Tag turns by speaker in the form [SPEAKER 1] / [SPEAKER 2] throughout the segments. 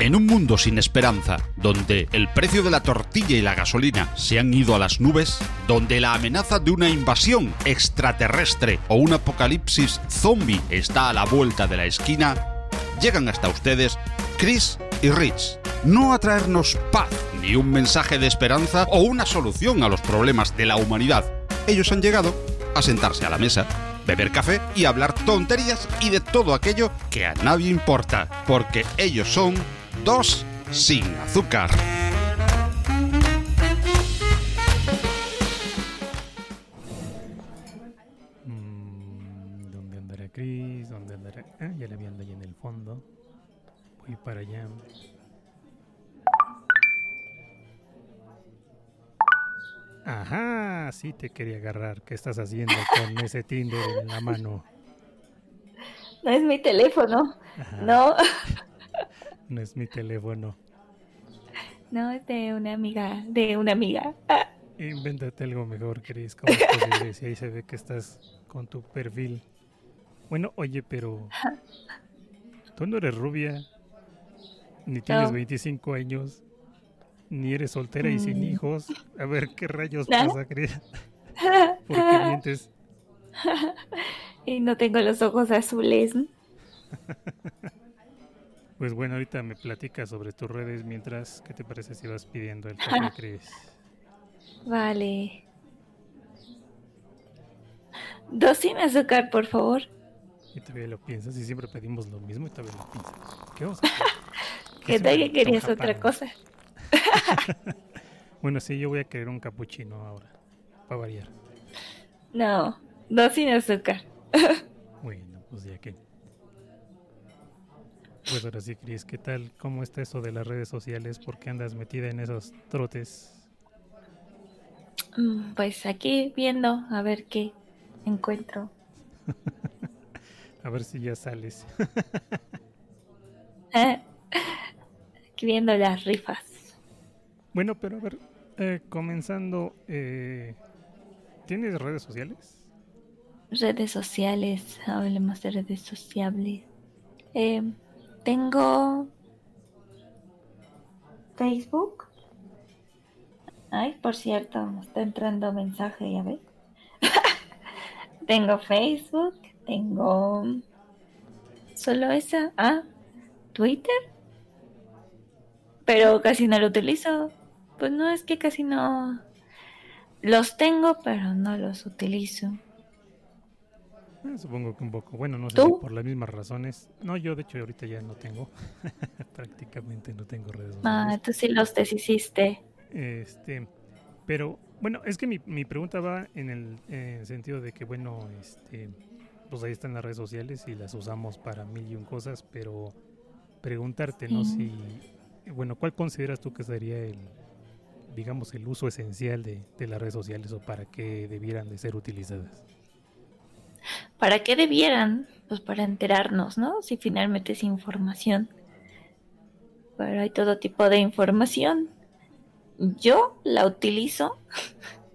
[SPEAKER 1] En un mundo sin esperanza, donde el precio de la tortilla y la gasolina se han ido a las nubes, donde la amenaza de una invasión extraterrestre o un apocalipsis zombie está a la vuelta de la esquina, llegan hasta ustedes Chris y Rich, no a traernos paz, ni un mensaje de esperanza o una solución a los problemas de la humanidad. Ellos han llegado a sentarse a la mesa, beber café y hablar tonterías y de todo aquello que a nadie importa, porque ellos son dos sin azúcar.
[SPEAKER 2] Mm, ¿Dónde andará Chris? ¿Dónde andará? Ah, ya le vi ahí en el fondo. Voy para allá. Ajá, sí te quería agarrar. ¿Qué estás haciendo con ese Tinder en la mano?
[SPEAKER 3] No es mi teléfono.
[SPEAKER 2] Ajá,
[SPEAKER 3] No,
[SPEAKER 2] No es mi teléfono.
[SPEAKER 3] no es de una amiga, de una amiga.
[SPEAKER 2] Invéntate algo mejor, Chris. ¿Cómo es posible si ahí se ve que estás con tu perfil? Bueno, oye, pero... Tú no eres rubia, ni tienes
[SPEAKER 3] No.
[SPEAKER 2] 25 años, ni eres soltera y sin
[SPEAKER 3] Mm.
[SPEAKER 2] hijos. A ver, ¿qué rayos
[SPEAKER 3] ¿No?
[SPEAKER 2] pasa, Chris? ¿Por qué mientes?
[SPEAKER 3] y no tengo los ojos azules.
[SPEAKER 2] Pues bueno, ahorita me platicas sobre tus redes mientras, ¿qué te parece si vas pidiendo el café, Chris?
[SPEAKER 3] Vale. Dos sin azúcar, por favor.
[SPEAKER 2] Y todavía lo piensas y siempre pedimos lo mismo y todavía lo piensas. ¿Qué vamos a hacer?
[SPEAKER 3] ¿Qué tal que querías otra cosa?
[SPEAKER 2] Bueno, sí, yo voy a querer un capuchino ahora, para variar.
[SPEAKER 3] No, dos sin azúcar.
[SPEAKER 2] Bueno, pues ya que. Pues ahora sí, Cris, ¿qué tal? ¿Cómo está eso de las redes sociales? ¿Por qué andas metida en esos trotes?
[SPEAKER 3] Mm, Pues aquí viendo a ver qué encuentro.
[SPEAKER 2] A ver si ya sales.
[SPEAKER 3] Aquí viendo las rifas.
[SPEAKER 2] bueno, pero a ver, eh, comenzando, eh, ¿tienes redes sociales?
[SPEAKER 3] Redes sociales, hablemos de redes sociales. Eh, tengo Facebook. Ay, por cierto, me está entrando mensaje, ya ves. tengo Facebook, tengo solo esa. Ah, Twitter. Pero casi no lo utilizo. Pues no, es que casi no. Los tengo, pero no los utilizo.
[SPEAKER 2] Eh, supongo que un poco. Bueno, no sé si por las mismas razones. No, yo de hecho ahorita ya no tengo. Prácticamente no tengo redes
[SPEAKER 3] Ah,
[SPEAKER 2] sociales.
[SPEAKER 3] tú sí los deshiciste.
[SPEAKER 2] Este, pero bueno, es que mi, mi pregunta va en el eh, sentido de que, bueno, este, pues ahí están las redes sociales y las usamos para mil y un cosas, pero preguntarte, ¿no?
[SPEAKER 3] Sí.
[SPEAKER 2] Si, bueno, ¿cuál consideras tú que sería el, digamos, el uso esencial de, de las redes sociales o para qué debieran de ser utilizadas?
[SPEAKER 3] ¿Para qué debieran? Pues para enterarnos, ¿no? Si finalmente es información. Pero hay todo tipo de información. Yo la utilizo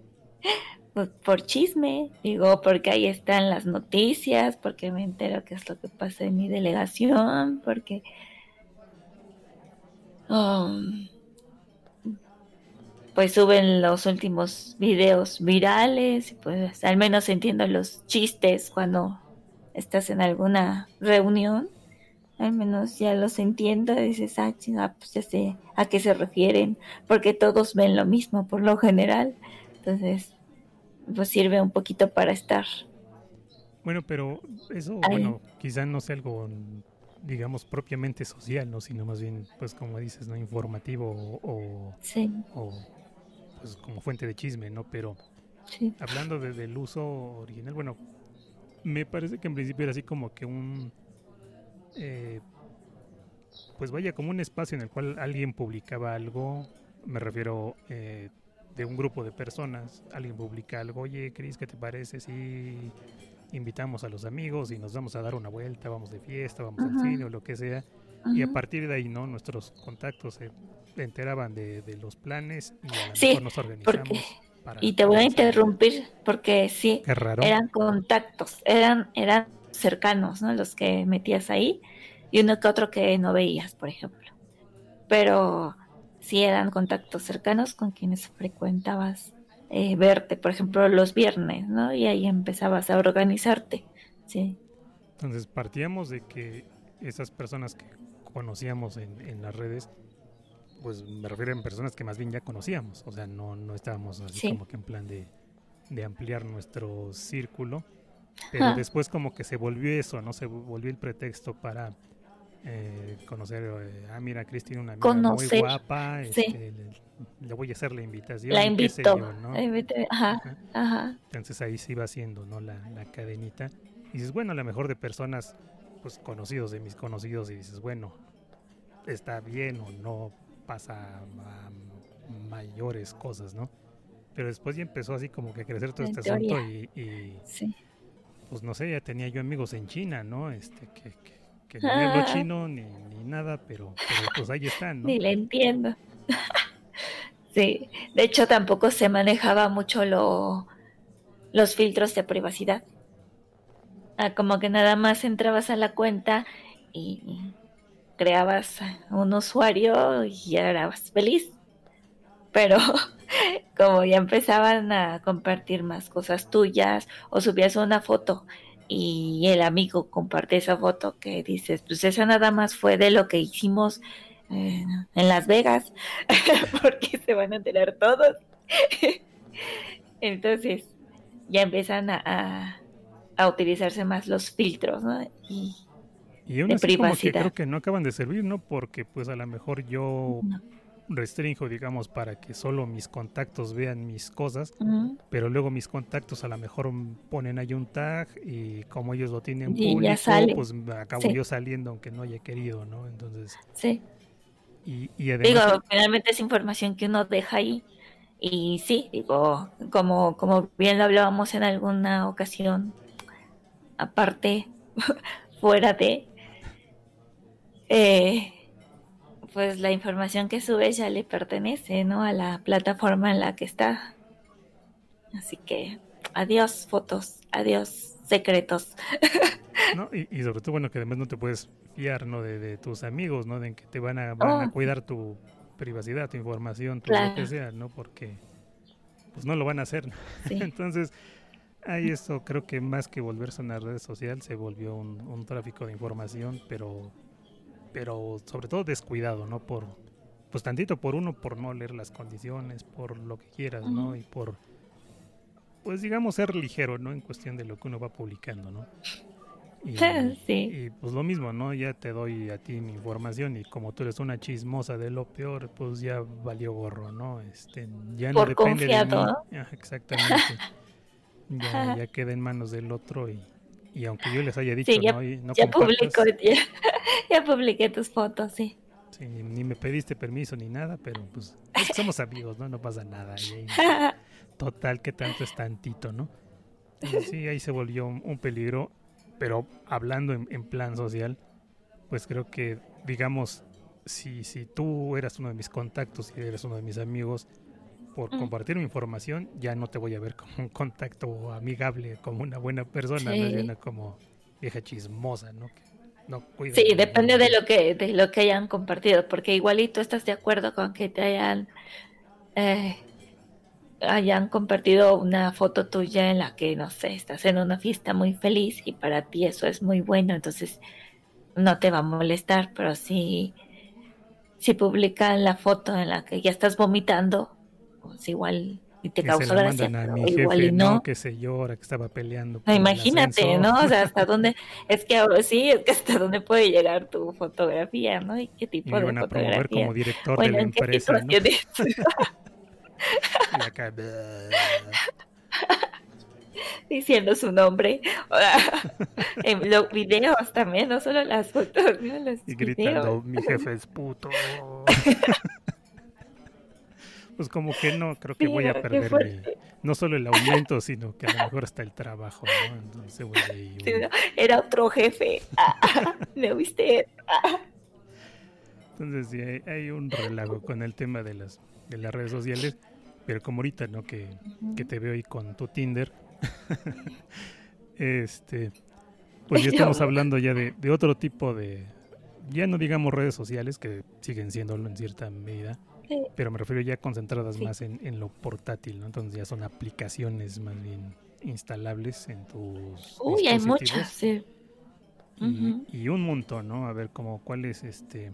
[SPEAKER 3] pues, por chisme, digo, porque ahí están las noticias, porque me entero qué es lo que pasa en mi delegación, porque... um, pues suben los últimos videos virales, y pues al menos entiendo los chistes cuando estás en alguna reunión, al menos ya los entiendo, y dices, ah, chinga, pues ya sé a qué se refieren, porque todos ven lo mismo por lo general, entonces pues sirve un poquito para estar.
[SPEAKER 2] Bueno, pero eso,
[SPEAKER 3] Ay.
[SPEAKER 2] bueno, quizá no sea algo, digamos, propiamente social, ¿no? Sino más bien, pues como dices, ¿no? Informativo o- o
[SPEAKER 3] Sí,
[SPEAKER 2] o pues como fuente de chisme, ¿no? Pero
[SPEAKER 3] sí.
[SPEAKER 2] hablando de- del uso original, bueno, me parece que en principio era así como que un, eh, pues vaya, como un espacio en el cual alguien publicaba algo, me refiero eh, de un grupo de personas, alguien publica algo, oye, Cris, ¿qué te parece si invitamos a los amigos y nos vamos a dar una vuelta, vamos de fiesta, vamos al
[SPEAKER 3] Ajá.
[SPEAKER 2] cine o lo que sea? Y a partir de ahí, ¿no? Nuestros contactos se enteraban de, de los planes y a lo
[SPEAKER 3] Sí,
[SPEAKER 2] mejor nos organizamos.
[SPEAKER 3] porque-
[SPEAKER 2] para-
[SPEAKER 3] Y te voy a interrumpir porque sí,
[SPEAKER 2] raro.
[SPEAKER 3] eran contactos, eran, eran cercanos, ¿no? Los que metías ahí y uno que otro que no veías, por ejemplo. pero sí eran contactos cercanos con quienes frecuentabas eh, verte, por ejemplo, los viernes, ¿no? Y ahí empezabas a organizarte, sí.
[SPEAKER 2] Entonces partíamos de que esas personas que conocíamos en, en las redes, pues me refiero a personas que más bien ya conocíamos, o sea, no, no estábamos así como que en plan de, de ampliar nuestro círculo, pero después como que se volvió eso, ¿no? Se volvió el pretexto para eh, conocer, eh, ah, mira, Cristina, una amiga muy guapa, este, le, voy a hacer la invitación.
[SPEAKER 3] La invito. ajá, ajá.
[SPEAKER 2] Entonces ahí se iba haciendo, ¿no? La, la cadenita. Y dices, bueno, a lo mejor de personas, pues conocidos, de mis conocidos, y dices, bueno, está bien o no pasa a mayores cosas, ¿no? Pero después ya empezó así como que a crecer todo este asunto y, pues no sé, ya tenía yo amigos en China, ¿no? Este, que, que, no hablo chino ni, ni nada, pero, pues ahí están, ¿no?
[SPEAKER 3] Ni le entiendo. sí, de hecho tampoco se manejaba mucho lo, los filtros de privacidad. Ah, como que nada más entrabas a la cuenta y creabas un usuario y ya eras feliz. Pero como ya empezaban a compartir más cosas tuyas o subías una foto y el amigo comparte esa foto que dices, pues esa nada más fue de lo que hicimos eh, en Las Vegas, porque se van a enterar todos. Entonces ya empiezan a, a, utilizarse más los filtros, ¿no? Y
[SPEAKER 2] y aún así como que creo que no acaban de servir, ¿no? Porque pues a lo mejor yo restringo, digamos, para que solo mis contactos vean mis cosas, pero luego mis contactos a lo mejor ponen ahí un tag y como ellos lo tienen público, pues acabo yo saliendo aunque no haya querido, ¿no? Entonces...
[SPEAKER 3] Sí.
[SPEAKER 2] Y, y además...
[SPEAKER 3] Digo, finalmente es información que uno deja ahí. Y sí, digo, como, como bien lo hablábamos en alguna ocasión, aparte, fuera de, eh, pues la información que sube ya le pertenece, ¿no? A la plataforma en la que está. Así que adiós fotos, adiós secretos.
[SPEAKER 2] No, y, sobre todo, bueno, que además no te puedes fiar, ¿no? De, tus amigos, ¿no? De que te van a, van a oh. cuidar tu privacidad, tu información, tu lo que sea, ¿no? Porque pues no lo van a hacer. Entonces, ahí eso creo que más que volverse una red social, se volvió un, un tráfico de información, pero pero sobre todo descuidado, ¿no? Por, pues tantito por uno, por no leer las condiciones, por lo que quieras, ¿no? Y por, pues digamos, ser ligero, ¿no? En cuestión de lo que uno va publicando, ¿no?
[SPEAKER 3] Y, sí.
[SPEAKER 2] y pues lo mismo, ¿no? Ya te doy a ti mi información y como tú eres una chismosa de lo peor, pues ya valió gorro, ¿no? Este, ya no depende de mí. exactamente. ya, ya queda en manos del otro y, y aunque yo les haya dicho,
[SPEAKER 3] ya,
[SPEAKER 2] ¿no?
[SPEAKER 3] no ya, ya, publiqué tus fotos, sí.
[SPEAKER 2] Sí, ni, me pediste permiso ni nada, pero pues somos amigos, ¿no? No pasa nada. total, que tanto es tantito, ¿no? sí, ahí se volvió un, peligro, pero hablando en, en, plan social, pues creo que, digamos, si, si tú eras uno de mis contactos y eres uno de mis amigos, por mm. compartir mi información, ya no te voy a ver como un contacto amigable, como una buena persona, ¿no? como vieja chismosa, ¿no? No
[SPEAKER 3] sí, depende de lo que de lo que hayan compartido, porque igualito estás de acuerdo con que te hayan eh, hayan compartido una foto tuya en la que no sé, estás en una fiesta muy feliz y para ti eso es muy bueno, entonces no te va a molestar, pero si si publican la foto en la que ya estás vomitando, pues igual y te causó gracia, igual y no.
[SPEAKER 2] Que se llora, que estaba peleando.
[SPEAKER 3] Imagínate, ¿no? O sea, hasta dónde, es que ahora sí, es que hasta dónde puede llegar tu fotografía, ¿no? Y qué tipo y de van a promover
[SPEAKER 2] como director de la empresa, ¿no?
[SPEAKER 3] diciendo su nombre. en los videos también, no solo las fotos, los
[SPEAKER 2] y gritando, mi jefe es puto. Pues como que no, creo que voy a perder no solo el aumento, sino que a lo mejor hasta el trabajo, ¿no? Entonces,
[SPEAKER 3] Era otro jefe, ¿me viste?
[SPEAKER 2] Entonces sí, hay, un relajo con el tema de las, de las redes sociales, pero como ahorita, ¿no? Que, que te veo ahí con tu Tinder, este, pues ya estamos hablando ya de, de otro tipo de, ya no digamos redes sociales, que siguen siéndolo en cierta medida,
[SPEAKER 3] Sí.
[SPEAKER 2] pero me refiero ya concentradas
[SPEAKER 3] Sí.
[SPEAKER 2] más en, en lo portátil, ¿no? Entonces ya son aplicaciones más bien instalables en tus
[SPEAKER 3] Uy, hay muchas, sí.
[SPEAKER 2] y, un montón, ¿no? A ver, como cuáles, este...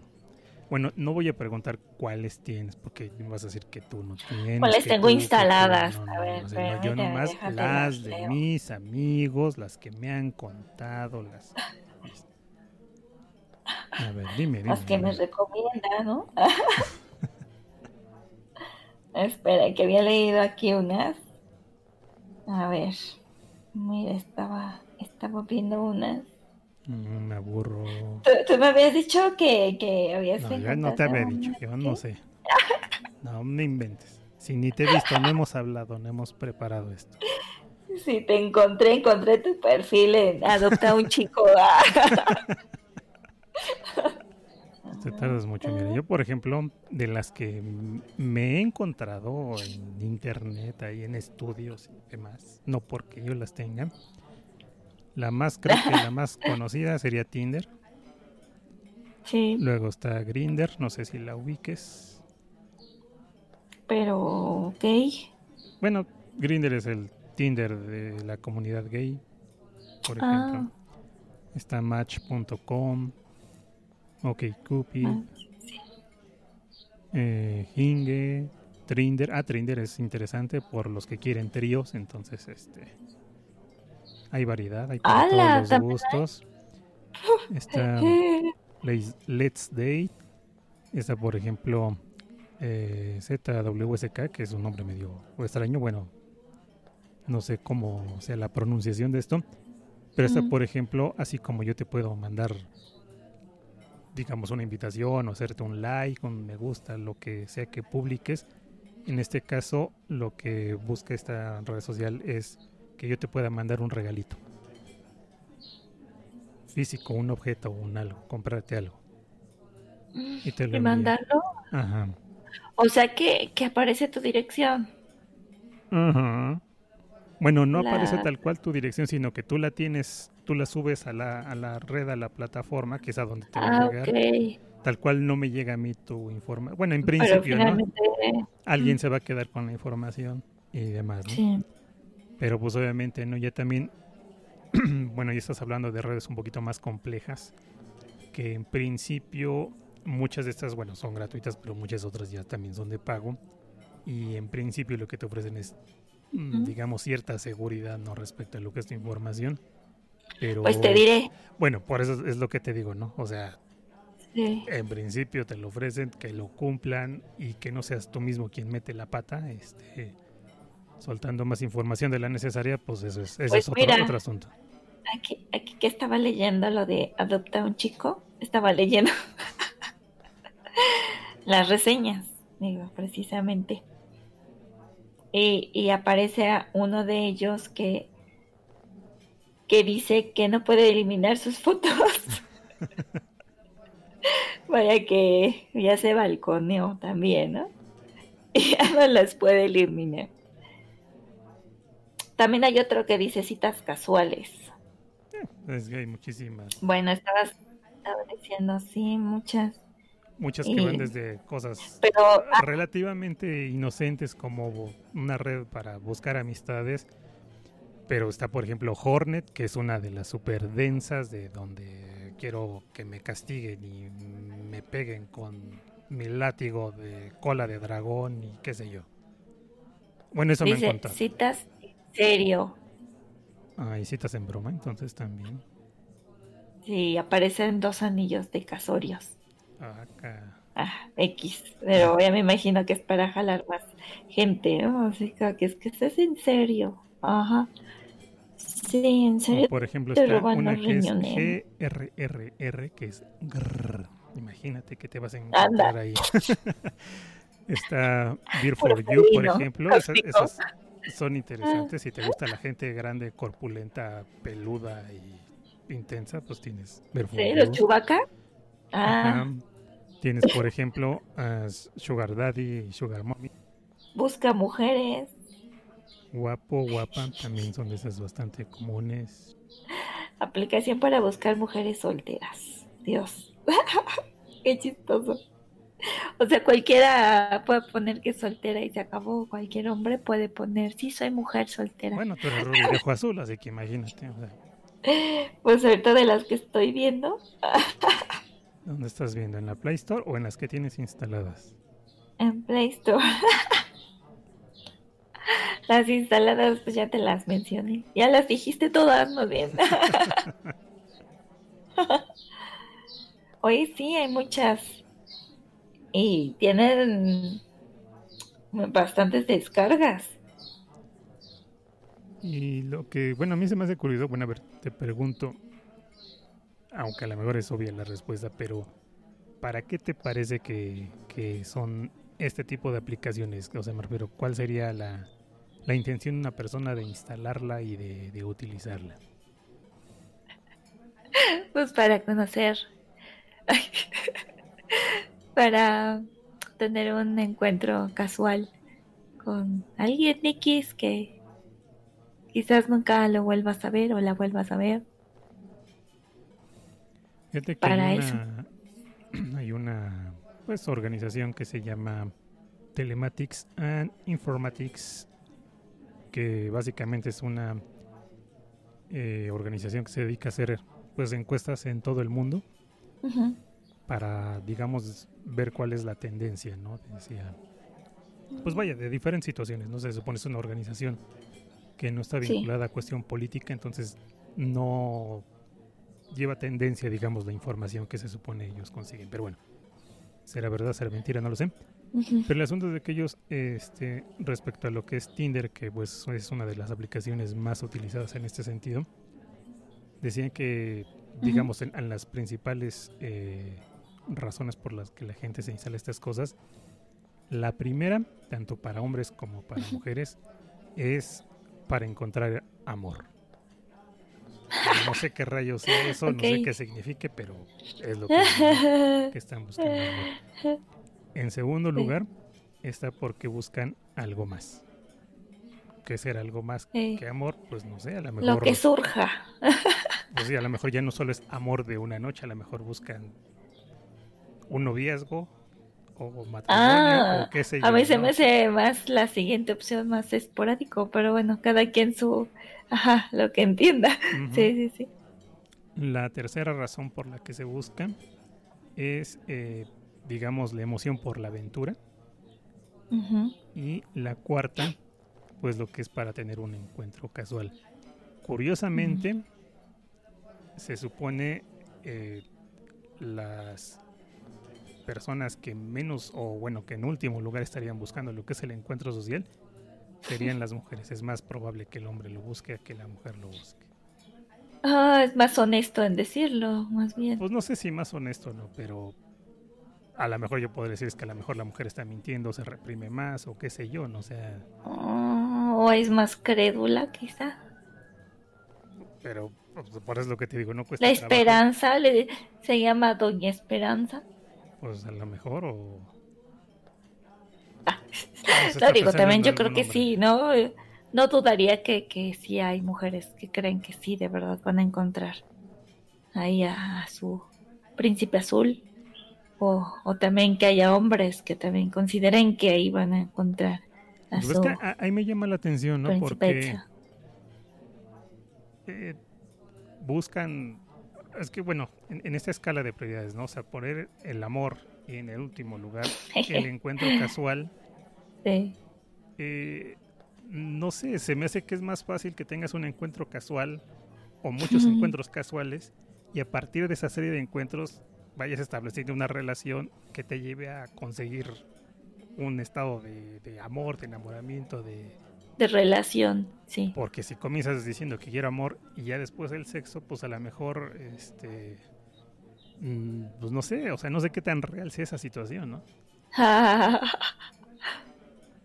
[SPEAKER 2] Bueno, no voy a preguntar cuáles tienes, porque me vas a decir que tú no tienes.
[SPEAKER 3] ¿Cuáles tengo
[SPEAKER 2] tú,
[SPEAKER 3] instaladas?
[SPEAKER 2] no,
[SPEAKER 3] A
[SPEAKER 2] no,
[SPEAKER 3] ver,
[SPEAKER 2] sea, no, yo nomás las de mis amigos, las que me han contado, las... A ver, dime, dime.
[SPEAKER 3] Las que me
[SPEAKER 2] dime.
[SPEAKER 3] recomienda, ¿no? Espera, que había leído aquí unas. A ver. Mira, estaba, estaba viendo unas.
[SPEAKER 2] Mm, Me aburro.
[SPEAKER 3] Tú, tú me habías dicho que, que habías
[SPEAKER 2] No, yo no te había dicho, yo no sé. No me inventes. Si ni te he visto, no hemos hablado, no hemos preparado esto.
[SPEAKER 3] Sí, te encontré, encontré tu perfil en Adopta un chico.
[SPEAKER 2] Te tardas mucho. Mira, yo, por ejemplo, de las que me he encontrado en internet, ahí en estudios y demás, no porque yo las tenga, la más, creo que la más conocida sería Tinder.
[SPEAKER 3] Sí,
[SPEAKER 2] Luego está Grinder, no sé si la ubiques.
[SPEAKER 3] pero ok.
[SPEAKER 2] Bueno, Grinder es el Tinder de la comunidad gay, por
[SPEAKER 3] Ah.
[SPEAKER 2] ejemplo. Está Match.com, OkCupid,
[SPEAKER 3] Ah,
[SPEAKER 2] eh, Hinge, Trinder. Ah, Trinder es interesante por los que quieren tríos, entonces este hay variedad, hay todos los gustos. Está Let's- Date. Está, por ejemplo, eh, ZWSK, que es un nombre medio extraño. Bueno, no sé cómo sea la pronunciación de esto. Pero está, por ejemplo, así como yo te puedo mandar, digamos, una invitación o hacerte un like, un me gusta, lo que sea que publiques. En este caso, lo que busca esta red social es que yo te pueda mandar un regalito físico, un objeto, un algo, comprarte algo. Y te lo
[SPEAKER 3] Y mandarlo.
[SPEAKER 2] Ajá.
[SPEAKER 3] O sea que, que aparece tu dirección.
[SPEAKER 2] Ajá. Bueno, no aparece tal cual tu dirección, sino que tú la tienes, tú la subes a la, a la red, a la plataforma, que es a donde te va
[SPEAKER 3] Ah,
[SPEAKER 2] a llegar.
[SPEAKER 3] ok.
[SPEAKER 2] Tal cual no me llega a mí tu información. Bueno, en principio, ¿no? Alguien
[SPEAKER 3] mm.
[SPEAKER 2] se va a quedar con la información y demás, ¿no?
[SPEAKER 3] sí.
[SPEAKER 2] Pero pues obviamente, ¿no? Ya también, bueno, ya estás hablando de redes un poquito más complejas, que en principio muchas de estas, bueno, son gratuitas, pero muchas otras ya también son de pago. Y en principio lo que te ofrecen es, mm, digamos, cierta seguridad, ¿no? Respecto a lo que es tu información. Pero,
[SPEAKER 3] Pues te diré.
[SPEAKER 2] bueno, por eso es lo que te digo, ¿no? O sea,
[SPEAKER 3] Sí.
[SPEAKER 2] en principio te lo ofrecen, que lo cumplan y que no seas tú mismo quien mete la pata, este, soltando más información de la necesaria, pues eso es,
[SPEAKER 3] Pues
[SPEAKER 2] es otro,
[SPEAKER 3] mira.
[SPEAKER 2] otro asunto.
[SPEAKER 3] Aquí, aquí que estaba leyendo lo de adopta un chico, estaba leyendo las reseñas, digo, precisamente. Y, y aparece a uno de ellos que, que dice que no puede eliminar sus fotos. Vaya que ya se balconeó también, ¿no? Y ya no las puede eliminar. También hay otro que dice citas casuales.
[SPEAKER 2] Es que hay muchísimas,
[SPEAKER 3] Bueno, estabas, estaba diciendo, sí, muchas.
[SPEAKER 2] muchas que van desde cosas
[SPEAKER 3] Pero, ah,
[SPEAKER 2] relativamente inocentes como una red para buscar amistades, pero está por ejemplo Hornet, que es una de las super densas de donde quiero que me castiguen y me peguen con mi látigo de cola de dragón y qué sé yo. Bueno, eso me
[SPEAKER 3] dice
[SPEAKER 2] contado.
[SPEAKER 3] citas en serio.
[SPEAKER 2] Ah, y citas en broma, entonces también.
[SPEAKER 3] Sí, aparecen dos anillos de casorios.
[SPEAKER 2] Acá.
[SPEAKER 3] Ah, X. Pero ya me imagino que es para jalar más gente, ¿no? Así que es que estás en serio. Ajá. Sí, en serio.
[SPEAKER 2] por ejemplo, está una que es. GRRR, que es grrr. Imagínate que te vas a encontrar
[SPEAKER 3] Anda.
[SPEAKER 2] ahí. está Beer for You, por ejemplo. Esas, son interesantes. Si te gusta la gente grande, corpulenta, peluda y intensa, pues tienes Beer for
[SPEAKER 3] ¿Sí? ¿Los chubaca? Ah.
[SPEAKER 2] Tienes, por ejemplo, a Sugar Daddy y Sugar Mommy.
[SPEAKER 3] busca mujeres.
[SPEAKER 2] Guapo, guapa, también son de esas bastante comunes.
[SPEAKER 3] Aplicación para buscar mujeres solteras. Dios. Qué chistoso. O sea, cualquiera puede poner que es soltera y se acabó. Cualquier hombre puede poner, sí, soy mujer soltera.
[SPEAKER 2] Bueno, tú eres rubio azul, así que imagínate. o sea,
[SPEAKER 3] Pues ahorita de las que estoy viendo,
[SPEAKER 2] ¿Dónde estás viendo? ¿En la Play Store o en las que tienes instaladas?
[SPEAKER 3] en Play Store. Las instaladas, pues ya te las mencioné. Ya las dijiste todas, ¿no bien? Hoy sí, hay muchas. Y tienen bastantes descargas.
[SPEAKER 2] Y lo que, bueno, a mí se me hace curioso, bueno, a ver, te pregunto, aunque a lo mejor es obvia la respuesta, pero ¿para qué te parece que, que son este tipo de aplicaciones? O sea, me refiero, ¿cuál sería la, la intención de una persona de instalarla y de, de utilizarla?
[SPEAKER 3] Pues para conocer. para tener un encuentro casual con alguien X que quizás nunca lo vuelvas a ver o la vuelvas a ver.
[SPEAKER 2] Fíjate que
[SPEAKER 3] Para
[SPEAKER 2] hay
[SPEAKER 3] eso.
[SPEAKER 2] hay una pues, organización que se llama Telematics and Informatics, que básicamente es una eh, organización que se dedica a hacer pues, encuestas en todo el mundo para, digamos, ver cuál es la tendencia, ¿no? Decía, pues vaya, de diferentes situaciones, ¿no? Se supone es una organización que no está
[SPEAKER 3] Sí.
[SPEAKER 2] vinculada a cuestión política, entonces no lleva tendencia, digamos, la información que se supone ellos consiguen. Pero bueno, será verdad, será mentira, no lo sé. Pero el asunto de que ellos, este, respecto a lo que es Tinder, que pues es una de las aplicaciones más utilizadas en este sentido, decían que, digamos, en, en las principales eh, razones por las que la gente se instala estas cosas, la primera, tanto para hombres como para mujeres, es para encontrar amor. No sé qué rayos sea eso, no sé qué signifique, pero es lo que, están buscando. En segundo lugar, está porque buscan algo más. ¿Qué será algo más
[SPEAKER 3] Sí.
[SPEAKER 2] que amor? Pues no sé, a lo
[SPEAKER 3] Lo
[SPEAKER 2] mejor.
[SPEAKER 3] que surja.
[SPEAKER 2] pues sí, a lo mejor ya no solo es amor de una noche, a lo mejor buscan un noviazgo o matrimonio
[SPEAKER 3] Ah,
[SPEAKER 2] o qué sé yo.
[SPEAKER 3] A mí se me hace más la siguiente opción, más esporádico, pero bueno, cada quien su, ajá, lo que entienda. Sí, sí, sí.
[SPEAKER 2] La tercera razón por la que se busca es, eh, digamos, la emoción por la aventura. Y la cuarta, pues lo que es para tener un encuentro casual. Curiosamente, se supone eh, las personas que menos, o bueno, que en último lugar estarían buscando lo que es el encuentro social, serían las mujeres. Es más probable que el hombre lo busque a que la mujer lo busque.
[SPEAKER 3] Ah, es más honesto en decirlo, más bien.
[SPEAKER 2] Pues no sé si más honesto o no, pero a lo mejor yo podría decir es que a lo mejor la mujer está mintiendo, se reprime más o qué sé yo, no sé.
[SPEAKER 3] Ah, o es más crédula, quizá.
[SPEAKER 2] Pero pues, por eso es lo que te digo, no cuesta
[SPEAKER 3] La
[SPEAKER 2] trabajo.
[SPEAKER 3] esperanza le, se llama Doña Esperanza.
[SPEAKER 2] Pues a lo mejor o...
[SPEAKER 3] Ah, No digo, también yo creo que
[SPEAKER 2] hombre.
[SPEAKER 3] sí, ¿no? No dudaría que, que sí hay mujeres que creen que sí, de verdad van a encontrar ahí a, a su príncipe azul. O, o también que haya hombres que también consideren que ahí van a encontrar a
[SPEAKER 2] Pues es
[SPEAKER 3] su
[SPEAKER 2] que ahí me llama la atención, ¿no? Porque eh, buscan... Es que bueno, en, en esta escala de prioridades, ¿no? O sea, poner el amor en el último lugar, el encuentro casual,
[SPEAKER 3] Sí.
[SPEAKER 2] eh, no sé, se me hace que es más fácil que tengas un encuentro casual o muchos encuentros casuales y a partir de esa serie de encuentros vayas estableciendo una relación que te lleve a conseguir un estado de, de amor, de enamoramiento, de
[SPEAKER 3] De relación, sí.
[SPEAKER 2] porque si comienzas diciendo que quiero amor y ya después el sexo, pues a lo mejor este pues no sé, o sea, no sé qué tan real sea esa situación, ¿no?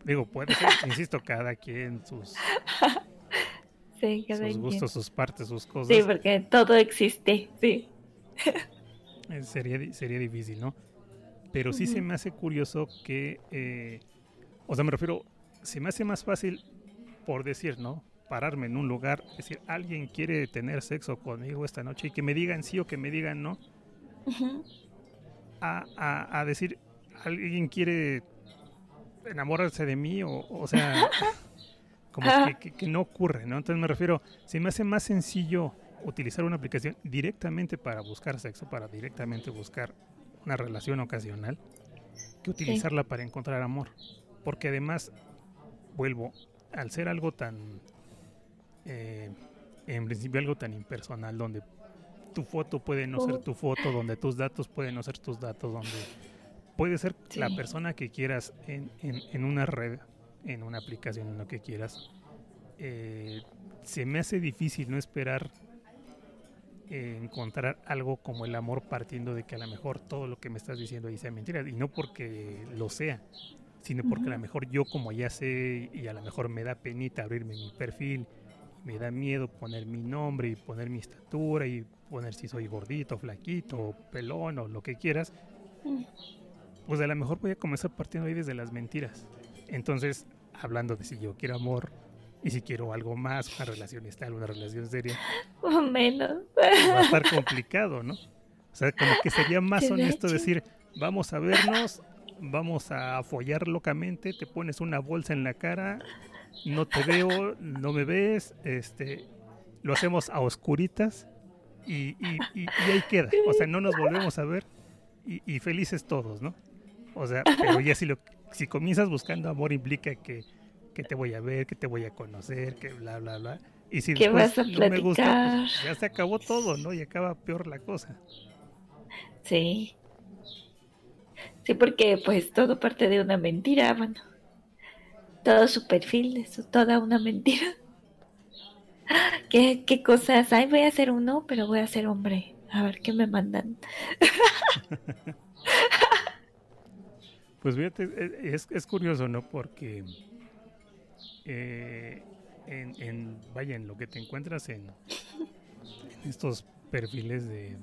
[SPEAKER 2] Digo, puede ser, insisto, cada quien sus
[SPEAKER 3] sí, cada
[SPEAKER 2] sus
[SPEAKER 3] quien.
[SPEAKER 2] gustos, sus partes, sus cosas.
[SPEAKER 3] Sí, porque todo existe, sí.
[SPEAKER 2] Eh, sería, sería difícil, ¿no? Pero sí se
[SPEAKER 3] Ujú.
[SPEAKER 2] me hace curioso que, eh, o sea, me refiero, se me hace más fácil, por decir, ¿no? Pararme en un lugar, decir, alguien quiere tener sexo conmigo esta noche y que me digan sí o que me digan no, A, a- a decir, alguien quiere enamorarse de mí o, o sea, como que, que- que no ocurre, ¿no? Entonces me refiero, se me hace más sencillo utilizar una aplicación directamente para buscar sexo, para directamente buscar una relación ocasional, que utilizarla para encontrar amor. Porque además, vuelvo, al ser algo tan, eh, en principio algo tan impersonal, donde tu foto puede no ser
[SPEAKER 3] Oh.
[SPEAKER 2] tu foto, donde tus datos pueden no ser tus datos, donde puede ser la
[SPEAKER 3] Sí.
[SPEAKER 2] persona que quieras en, en- en una red, en una aplicación, en lo que quieras. eh, se me hace difícil no esperar eh, encontrar algo como el amor partiendo de que a lo mejor todo lo que me estás diciendo ahí sea mentira y no porque lo sea sino porque a lo mejor yo como ya sé y a lo mejor me da penita abrirme mi perfil me da miedo poner mi nombre y poner mi estatura y poner si soy gordito, flaquito, pelón o lo que quieras, pues a lo mejor voy a comenzar partiendo ahí desde las mentiras. Entonces, hablando de si yo quiero amor y si quiero algo más, una relación estable, una relación seria,
[SPEAKER 3] O menos.
[SPEAKER 2] va a estar complicado, ¿no? O sea, como que sería más honesto decir, vamos a vernos, vamos a follar locamente, te pones una bolsa en la cara, no te veo, no me ves, este, lo hacemos a oscuritas y, y- y- y ahí queda. O sea, no nos volvemos a ver y, felices todos, ¿no? O sea, pero ya si, lo, si comienzas buscando amor implica que, que te voy a ver, que te voy a conocer, que bla, bla, bla. Y si después no me gusta, pues, ya se acabó todo, ¿no? Y acaba peor la cosa.
[SPEAKER 3] Sí. Sí, porque pues todo parte de una mentira, bueno. Todo su perfil es toda una mentira. ¿Qué, qué cosas? Ay, voy a ser uno, pero voy a ser hombre. A ver qué me mandan.
[SPEAKER 2] Pues fíjate, e- es, es curioso, ¿no? Porque eh, en, en- vaya, en lo que te encuentras en, en estos perfiles de,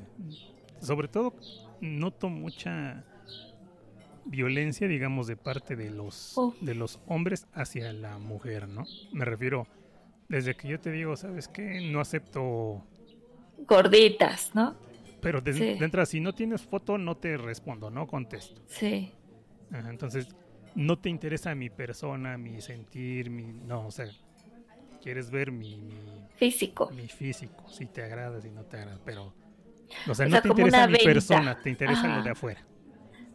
[SPEAKER 2] sobre todo, noto mucha violencia, digamos, de parte de los
[SPEAKER 3] Oh.
[SPEAKER 2] de los hombres hacia la mujer, ¿no? Me refiero, desde que yo te digo, ¿sabes qué? No acepto
[SPEAKER 3] Gorditas, ¿no?
[SPEAKER 2] pero de,
[SPEAKER 3] Sí.
[SPEAKER 2] de entrada, si no tienes foto, no te respondo, no contesto.
[SPEAKER 3] Sí.
[SPEAKER 2] Ajá, entonces, no te interesa mi persona, mi sentir, mi... No, o sea, quieres ver mi, mi,
[SPEAKER 3] Físico.
[SPEAKER 2] mi físico, si te agrada, si no te agrada, pero... O sea,
[SPEAKER 3] O
[SPEAKER 2] no
[SPEAKER 3] sea,
[SPEAKER 2] te interesa mi
[SPEAKER 3] venta.
[SPEAKER 2] persona, te interesa lo de afuera.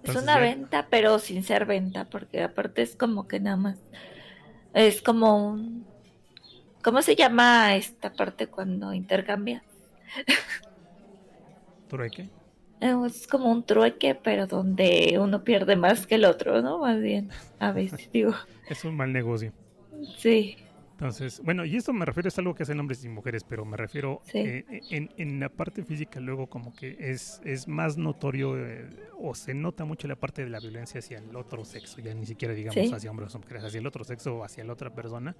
[SPEAKER 3] Es una
[SPEAKER 2] ya-
[SPEAKER 3] venta, pero sin ser venta, porque aparte es como que nada más. Es como un. ¿Cómo se llama esta parte cuando intercambia?
[SPEAKER 2] ¿Trueque?
[SPEAKER 3] Es como un trueque, pero donde uno pierde más que el otro, ¿no? Más bien, a veces digo.
[SPEAKER 2] Es un mal negocio.
[SPEAKER 3] Sí,
[SPEAKER 2] Entonces, bueno, y esto me refiero, es algo que hacen hombres y mujeres, pero me refiero
[SPEAKER 3] Sí.
[SPEAKER 2] eh, en, en la parte física luego como que es, es más notorio eh, o se nota mucho la parte de la violencia hacia el otro sexo, ya ni siquiera digamos
[SPEAKER 3] Sí.
[SPEAKER 2] hacia hombres o mujeres, hacia el otro sexo o hacia la otra persona.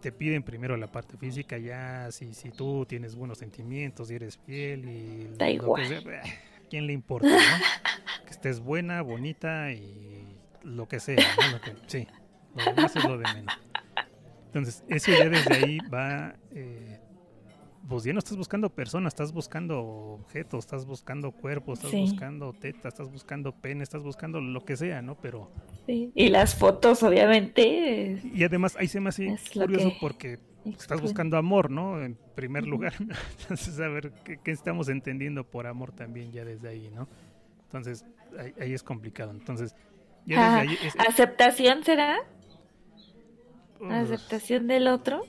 [SPEAKER 2] Te piden primero la parte física, ya si, si tú tienes buenos sentimientos, si eres fiel y...
[SPEAKER 3] Da
[SPEAKER 2] lo que
[SPEAKER 3] igual.
[SPEAKER 2] sea, eh, ¿A quién le importa? no? que estés buena, bonita y lo que sea. ¿no? Lo que- sí, lo demás es lo de menos. Entonces, eso ya desde ahí va. eh, pues ya no estás buscando personas, estás buscando objetos, estás buscando cuerpos, estás
[SPEAKER 3] Sí.
[SPEAKER 2] buscando tetas, estás buscando pene, estás buscando lo que sea, ¿no? Pero.
[SPEAKER 3] sí. Y las fotos, obviamente.
[SPEAKER 2] Y además ahí se me hace
[SPEAKER 3] Es
[SPEAKER 2] curioso
[SPEAKER 3] que
[SPEAKER 2] porque estás buscando amor, ¿no? En primer lugar. Entonces, a ver, ¿qué, qué estamos entendiendo por amor también ya desde ahí, ¿no? Entonces, ahí, ahí es complicado. Entonces, ya
[SPEAKER 3] Ah,
[SPEAKER 2] desde ahí es...
[SPEAKER 3] ¿Aceptación será?
[SPEAKER 2] Uf,
[SPEAKER 3] ¿Aceptación del otro?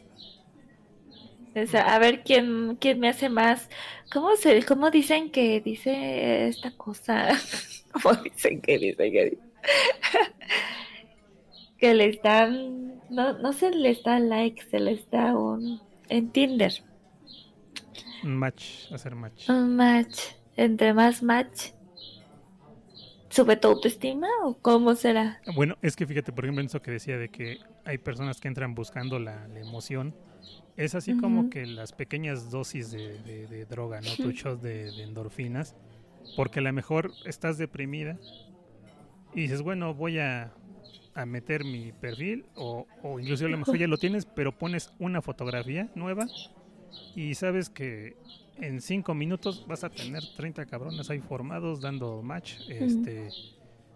[SPEAKER 3] O sea, a ver quién, quién me hace más. ¿Cómo se, cómo dicen que dice esta cosa? ¿Cómo dicen que dice que dice? que les dan, no, no se les da like, se les da un en Tinder,
[SPEAKER 2] un match, hacer match.
[SPEAKER 3] un match. Entre más match, ¿sube tu autoestima o cómo será?
[SPEAKER 2] Bueno, es que fíjate, por ejemplo, en eso que decía de que hay personas que entran buscando la, la emoción. Es así como que las pequeñas dosis de, de- de droga, ¿no? Tu
[SPEAKER 3] Ujú.
[SPEAKER 2] shot de, de endorfinas. Porque a lo mejor estás deprimida y dices, bueno, voy a, a meter mi perfil o, o incluso a lo mejor ya lo tienes, pero pones una fotografía nueva y sabes que en cinco minutos vas a tener 30 cabrones ahí formados dando match. Este,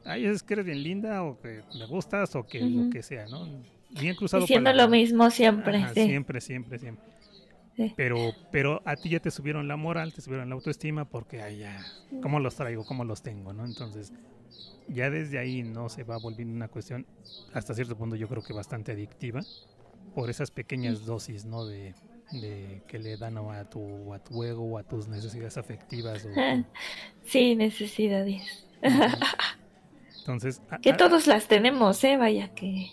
[SPEAKER 2] Ay, es que eres bien linda o que me gustas o que lo que sea, ¿no? Bien cruzado.
[SPEAKER 3] Diciendo lo mismo siempre.
[SPEAKER 2] Siempre, siempre, siempre. Pero, pero a ti ya te subieron la moral, te subieron la autoestima porque, ay, ya, ¿cómo los traigo? ¿Cómo los tengo? ¿no? Entonces, ya desde ahí no se va volviendo una cuestión, hasta cierto punto yo creo que bastante adictiva, por esas pequeñas dosis, ¿no? De, de que le dan a tu, a tu ego o a tus necesidades afectivas.
[SPEAKER 3] sí, necesidades.
[SPEAKER 2] Entonces...
[SPEAKER 3] que todos las tenemos, ¿eh? Vaya que...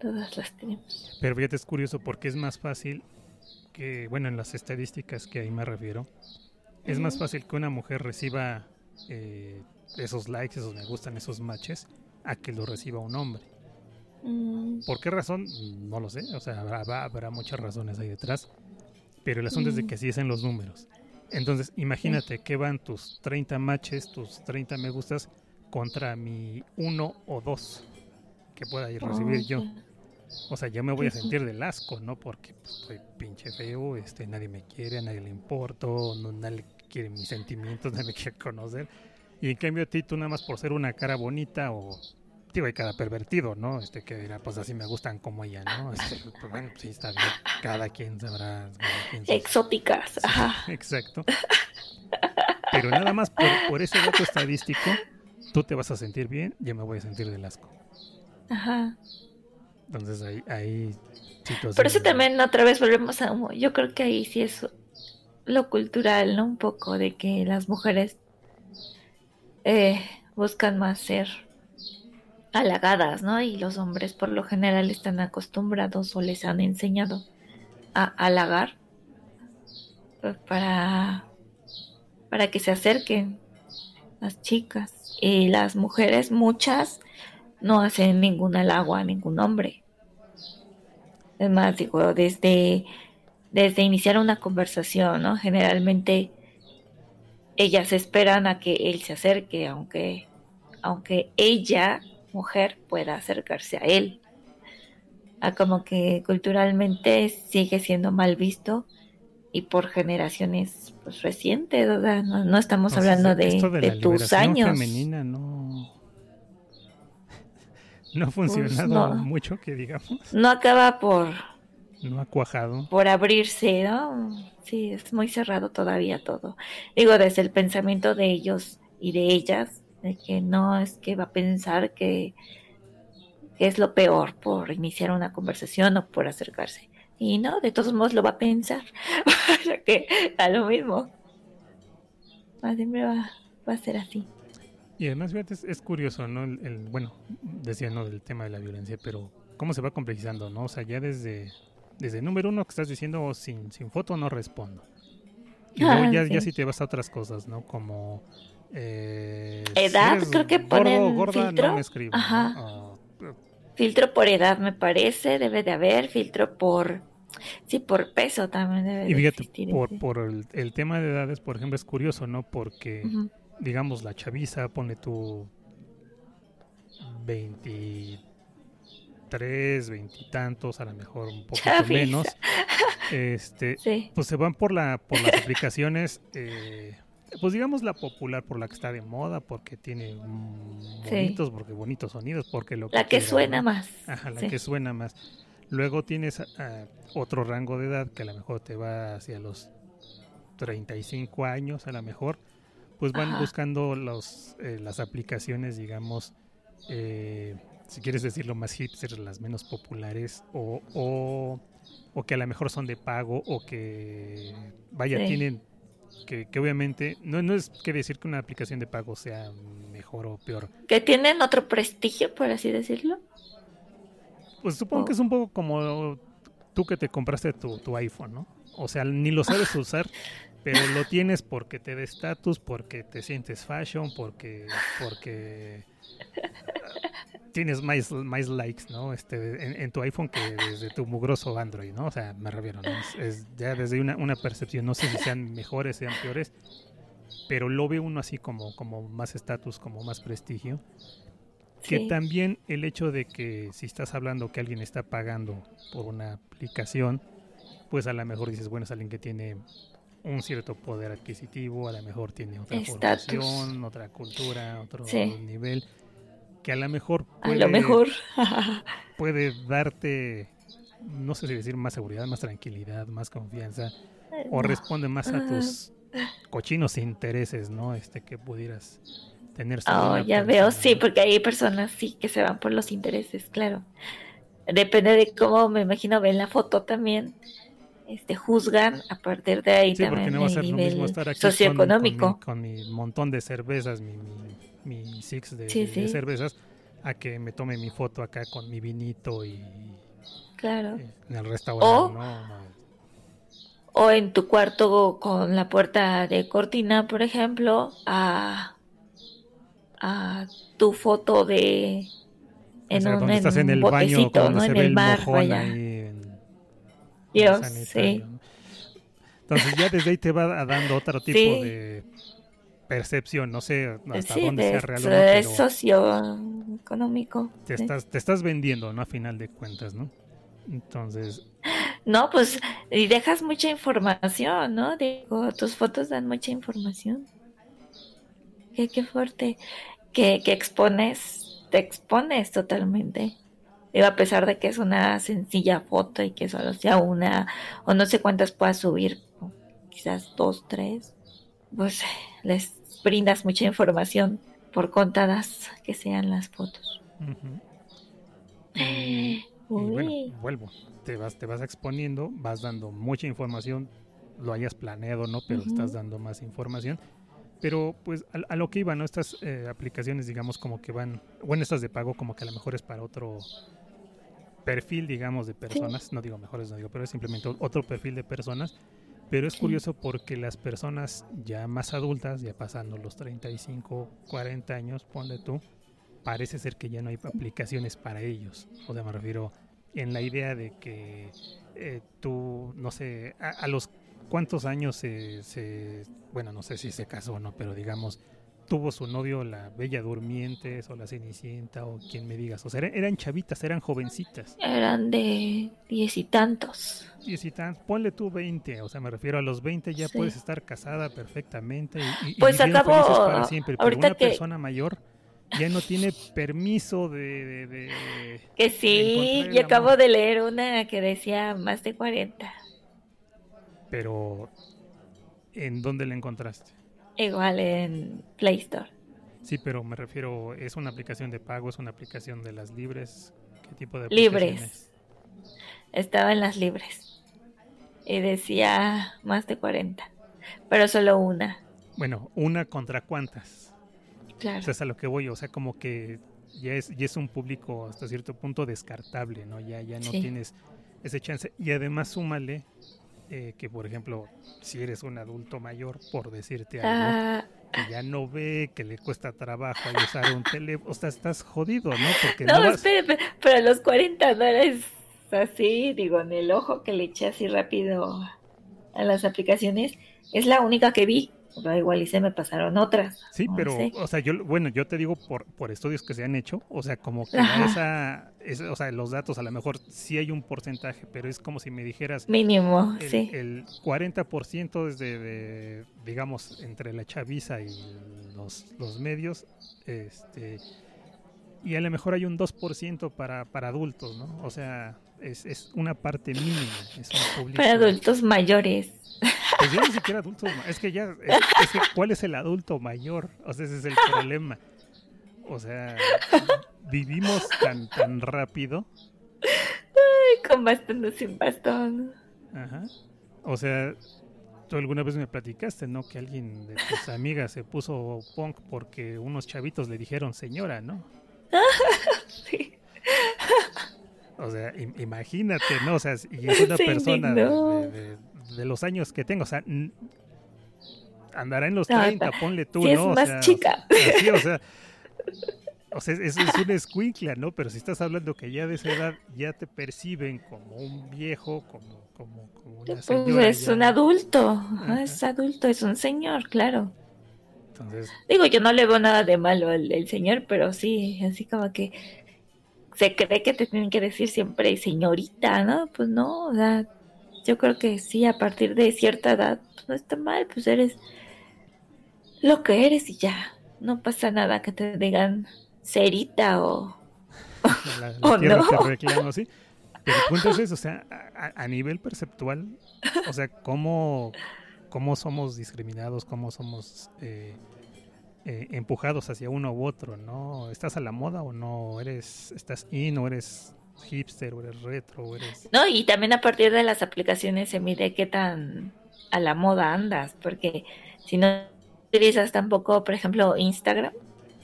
[SPEAKER 3] Todas las tenemos.
[SPEAKER 2] Pero fíjate, es curioso porque es más fácil que, bueno, en las estadísticas que ahí me refiero, es más fácil que una mujer reciba eh, esos likes, esos me gustan, esos matches, a que lo reciba un hombre. Mm. ¿Por qué razón? No lo sé, o sea, habrá, muchas razones ahí detrás, pero el asunto es de mm. que sí es en los números. Entonces, imagínate que van tus 30 matches, tus 30 me gustas contra mi uno o dos que pueda ir recibir yo. O sea, yo me voy a sentir del asco, ¿no? Porque pues, soy pinche feo, este, nadie me quiere, a nadie le importo, no, nadie quiere mis sentimientos, nadie me quiere conocer. Y en cambio a ti, tú nada más por ser una cara bonita o y cada pervertido, ¿no? Este que dirá, pues así me gustan como ella, ¿no? Este, pues, bueno, sí está bien, cada quien sabrá.
[SPEAKER 3] Exóticas, ajá.
[SPEAKER 2] Exacto. Pero nada más por, ese dato estadístico, tú te vas a sentir bien, yo me voy a sentir del asco.
[SPEAKER 3] Ajá.
[SPEAKER 2] Entonces ahí, ahí
[SPEAKER 3] Por eso también otra vez volvemos a yo creo que ahí sí es lo cultural, ¿no? Un poco de que las mujeres eh, buscan más ser halagadas, ¿no? Y los hombres por lo general están acostumbrados o les han enseñado a halagar pues, para, para que se acerquen las chicas. Y las mujeres, muchas, no hacen ningún halago a ningún hombre. Es más, digo, desde, desde iniciar una conversación, ¿no? Generalmente ellas esperan a que él se acerque, aunque, aunque ella mujer pueda acercarse a él. A como que culturalmente sigue siendo mal visto y por generaciones pues, recientes, no, estamos hablando de, tus años.
[SPEAKER 2] femenina no, no ha funcionado pues, mucho, que digamos.
[SPEAKER 3] No acaba por...
[SPEAKER 2] No ha cuajado.
[SPEAKER 3] Por abrirse, ¿no? Sí, es muy cerrado todavía todo. Digo, desde el pensamiento de ellos y de ellas, de que no es que va a pensar que, es lo peor por iniciar una conversación o por acercarse. Y no, de todos modos lo va a pensar. que a lo mismo. Siempre va, va, a ser así.
[SPEAKER 2] Y además, fíjate, es, curioso, ¿no? El, bueno, decía, ¿no? Del tema de la violencia, pero cómo se va complejizando, ¿no? O sea, ya desde, desde número uno que estás diciendo, sin, sin foto no respondo. Y luego ah, ya, ya si te vas a otras cosas, ¿no? Como
[SPEAKER 3] eh, edad, creo que ponen filtro. Ajá. Ah, filtro por edad, me parece, debe de haber. Filtro por. Sí, por peso también debe
[SPEAKER 2] y fíjate, por, por el, tema de edades, por ejemplo, es curioso, ¿no? Porque, digamos, la chaviza, pone tu 23, veintitantos, a lo mejor un poco menos. Este, pues se van por la por las aplicaciones eh, pues digamos la popular por la que está de moda, porque tiene bonitos, porque bonitos sonidos, porque lo
[SPEAKER 3] que la que suena más.
[SPEAKER 2] Ajá, la que suena más. Luego tienes ah, otro rango de edad que a lo mejor te va hacia los 35 años, a lo mejor, pues van buscando los, eh, las aplicaciones, digamos, eh, si quieres decirlo más hipster, las menos populares, o, o, o, que a lo mejor son de pago, o que, vaya, tienen que, obviamente no, no es que decir que una aplicación de pago sea mejor o peor.
[SPEAKER 3] Que tienen otro prestigio, por así decirlo.
[SPEAKER 2] Pues supongo que es un poco como tú que te compraste tu, tu iPhone, ¿no? O sea, ni lo sabes usar, pero lo tienes porque te da estatus, porque te sientes fashion, porque, porque tienes más, más likes, ¿no? Este, en, tu iPhone que desde tu mugroso Android, ¿no? O sea, me refiero, ¿no? Es, ya desde una, una, percepción, no sé si sean mejores, sean peores, pero lo ve uno así como, como más estatus, como más prestigio. Que también el hecho de que si estás hablando que alguien está pagando por una aplicación, pues a lo mejor dices, bueno, es alguien que tiene un cierto poder adquisitivo, a lo mejor tiene otra
[SPEAKER 3] Estatus.
[SPEAKER 2] formación, otra cultura, otro
[SPEAKER 3] Sí.
[SPEAKER 2] nivel, que a lo mejor
[SPEAKER 3] A
[SPEAKER 2] puede,
[SPEAKER 3] lo mejor.
[SPEAKER 2] puede darte, no sé si decir más seguridad, más tranquilidad, más confianza, o responde más a tus cochinos intereses, ¿no? Este que pudieras tener.
[SPEAKER 3] Oh, ya veo, sí, porque hay personas sí que se van por los intereses, claro. Depende de cómo me imagino ven la foto también. Este juzgan a partir de ahí
[SPEAKER 2] Sí, porque
[SPEAKER 3] también
[SPEAKER 2] no va a lo
[SPEAKER 3] nivel
[SPEAKER 2] mismo estar aquí con-
[SPEAKER 3] socioeconómico.
[SPEAKER 2] Con, mi, con mi montón de cervezas, mi, mi, mi six de,
[SPEAKER 3] Sí,
[SPEAKER 2] de
[SPEAKER 3] sí.
[SPEAKER 2] cervezas, a que me tome mi foto acá con mi vinito y
[SPEAKER 3] Claro.
[SPEAKER 2] en el restaurante,
[SPEAKER 3] O-
[SPEAKER 2] ¿no?
[SPEAKER 3] O en tu cuarto con la puerta de cortina, por ejemplo, a, a tu foto de
[SPEAKER 2] O
[SPEAKER 3] en
[SPEAKER 2] sea,
[SPEAKER 3] un,
[SPEAKER 2] donde
[SPEAKER 3] en
[SPEAKER 2] estás en el baño, donde
[SPEAKER 3] ¿no?
[SPEAKER 2] se
[SPEAKER 3] En
[SPEAKER 2] ve
[SPEAKER 3] el
[SPEAKER 2] el
[SPEAKER 3] mar,
[SPEAKER 2] mojón
[SPEAKER 3] vaya.
[SPEAKER 2] ahí en- en
[SPEAKER 3] Dios,
[SPEAKER 2] sanitario,
[SPEAKER 3] sí.
[SPEAKER 2] ¿no? Entonces ya desde ahí te va dando otro tipo
[SPEAKER 3] Sí.
[SPEAKER 2] de percepción, no sé hasta
[SPEAKER 3] Sí,
[SPEAKER 2] dónde
[SPEAKER 3] de-
[SPEAKER 2] sea real o no,
[SPEAKER 3] de
[SPEAKER 2] pero
[SPEAKER 3] socioeconómico.
[SPEAKER 2] te
[SPEAKER 3] sí.
[SPEAKER 2] estás, te estás vendiendo, ¿no? A final de cuentas, ¿no? Entonces,
[SPEAKER 3] No, pues, y dejas mucha información, ¿no? Digo, tus fotos dan mucha información. Qué, qué fuerte. Que, que expones, te expones totalmente. Digo, a pesar de que es una sencilla foto y que solo sea una, o no sé cuántas puedas subir, quizás dos, tres, pues les brindas mucha información por contadas que sean las fotos.
[SPEAKER 2] Y- Y bueno, vuelvo, te vas, te vas exponiendo, vas dando mucha información, lo hayas planeado, ¿no? Pero estás dando más información. Pero pues a, a lo que iban, ¿no? Estas eh, aplicaciones, digamos, como que van, bueno, estas de pago como que a lo mejor es para otro perfil, digamos, de personas, no digo mejores, no digo, pero es simplemente otro perfil de personas. Pero es curioso porque las personas ya más adultas, ya pasando los 35, 40 años, ponle tú, parece ser que ya no hay aplicaciones para ellos. O sea, me refiero en la idea de que eh, tú, no sé, a, a los cuántos años se, se- bueno, no sé si se casó o no, pero digamos, tuvo su novio la Bella Durmientes o la Cenicienta o quien me digas. O sea, eran, chavitas, eran jovencitas.
[SPEAKER 3] Eran de diez y tantos.
[SPEAKER 2] Y si tan, ponle tú 20, o sea, me refiero a los 20 ya
[SPEAKER 3] Sí.
[SPEAKER 2] puedes estar casada perfectamente y, y- y
[SPEAKER 3] Pues acabo-
[SPEAKER 2] para siempre. Pero
[SPEAKER 3] ahorita
[SPEAKER 2] una
[SPEAKER 3] que-
[SPEAKER 2] persona mayor ya no tiene permiso de... de- de-
[SPEAKER 3] Que sí,
[SPEAKER 2] encontrar el
[SPEAKER 3] y acabo
[SPEAKER 2] amor.
[SPEAKER 3] de leer una que decía más de 40.
[SPEAKER 2] Pero, ¿en dónde la encontraste?
[SPEAKER 3] Igual en Play Store.
[SPEAKER 2] Sí, pero me refiero, ¿es una aplicación de pago? ¿Es una aplicación de las libres? ¿Qué tipo de es?
[SPEAKER 3] Libres. Estaba en las libres. Y decía más de 40. Pero solo una.
[SPEAKER 2] Bueno, ¿una contra cuántas?
[SPEAKER 3] Claro.
[SPEAKER 2] O sea, es a lo que voy, o sea, como que ya es, ya es un público hasta cierto punto descartable, ¿no? Ya, ya no
[SPEAKER 3] Sí.
[SPEAKER 2] tienes ese chance. Y además súmale eh, que, por ejemplo, si eres un adulto mayor, por decirte algo,
[SPEAKER 3] Ah,
[SPEAKER 2] que ya no ve, que le cuesta trabajo usar un teléfono, o sea, estás jodido, ¿no? Porque
[SPEAKER 3] no,
[SPEAKER 2] no vas...
[SPEAKER 3] pero a los 40 no eres así, digo, en el ojo que le eché así rápido a las aplicaciones. Es la única que vi. Pero igual y se me pasaron otras.
[SPEAKER 2] Sí,
[SPEAKER 3] no
[SPEAKER 2] pero,
[SPEAKER 3] sé.
[SPEAKER 2] o sea, yo, bueno, yo te digo por, por estudios que se han hecho, o sea, como que esa, esa- o sea, los datos a lo mejor sí hay un porcentaje, pero es como si me dijeras,
[SPEAKER 3] Mínimo,
[SPEAKER 2] el,
[SPEAKER 3] sí.
[SPEAKER 2] el 40% es de, de, digamos, entre la chaviza y los, los medios, este, y a lo mejor hay un 2% para, para adultos, ¿no? O sea, es, es una parte mínima, es un.
[SPEAKER 3] Para adultos mayores.
[SPEAKER 2] Pues ya ni siquiera adultos, es que ya, es, es que ¿cuál es el adulto mayor? O sea, ese es el problema. O sea, vivimos tan, tan rápido,
[SPEAKER 3] Con bastón o sin bastón.
[SPEAKER 2] ajá. O sea, tú alguna vez me platicaste, ¿no? Que alguien de tus amigas se puso punk porque unos chavitos le dijeron señora, ¿no?
[SPEAKER 3] Sí.
[SPEAKER 2] O sea, im- imagínate, ¿no? O sea, y es una
[SPEAKER 3] Se
[SPEAKER 2] persona de, los años que tengo, o sea, andará en los
[SPEAKER 3] No,
[SPEAKER 2] 30,
[SPEAKER 3] ta-
[SPEAKER 2] ponle tú,
[SPEAKER 3] es
[SPEAKER 2] ¿no? O
[SPEAKER 3] más
[SPEAKER 2] sea,
[SPEAKER 3] chica.
[SPEAKER 2] O sea, sí, o sea, o sea, es, es una escuincla, ¿no? Pero si estás hablando que ya de esa edad ya te perciben como un viejo, como, como, como una
[SPEAKER 3] Pues
[SPEAKER 2] señora.
[SPEAKER 3] es
[SPEAKER 2] ya.
[SPEAKER 3] un adulto.
[SPEAKER 2] Ajá.
[SPEAKER 3] Es adulto, es un señor, claro.
[SPEAKER 2] Entonces,
[SPEAKER 3] Digo, yo no le veo nada de malo al, al señor, pero sí, así como que se cree que te tienen que decir siempre señorita, ¿no? Pues no, o sea, yo creo que sí, a partir de cierta edad, pues no está mal, pues eres lo que eres y ya. No pasa nada que te digan cerita o,
[SPEAKER 2] la, la tierra no. te reclamo, ¿sí? Pero el punto es eso, o sea, a, a, nivel perceptual, o sea, cómo, cómo somos discriminados, cómo somos eh, eh, empujados hacia uno u otro, ¿no? ¿Estás a la moda o no? ¿Eres, estás in o eres hipster o eres retro o eres...
[SPEAKER 3] No, y también a partir de las aplicaciones se mide qué tan a la moda andas, porque si no utilizas tampoco, por ejemplo, Instagram,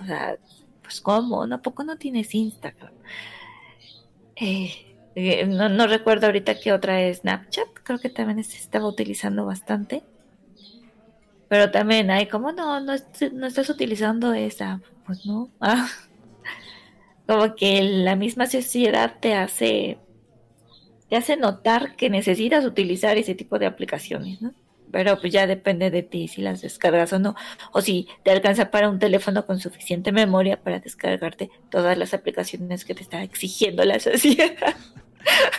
[SPEAKER 3] o sea, pues ¿cómo? ¿No? no tienes Instagram? Eh, eh, no, no, recuerdo ahorita qué otra es Snapchat, creo que también se estaba utilizando bastante. Pero también hay como, no, no, estás utilizando esa, pues no. Ah. Como que la misma sociedad te hace, te hace notar que necesitas utilizar ese tipo de aplicaciones, ¿no? Pero pues ya depende de ti si las descargas o no, o si te alcanza para un teléfono con suficiente memoria para descargarte todas las aplicaciones que te está exigiendo la sociedad.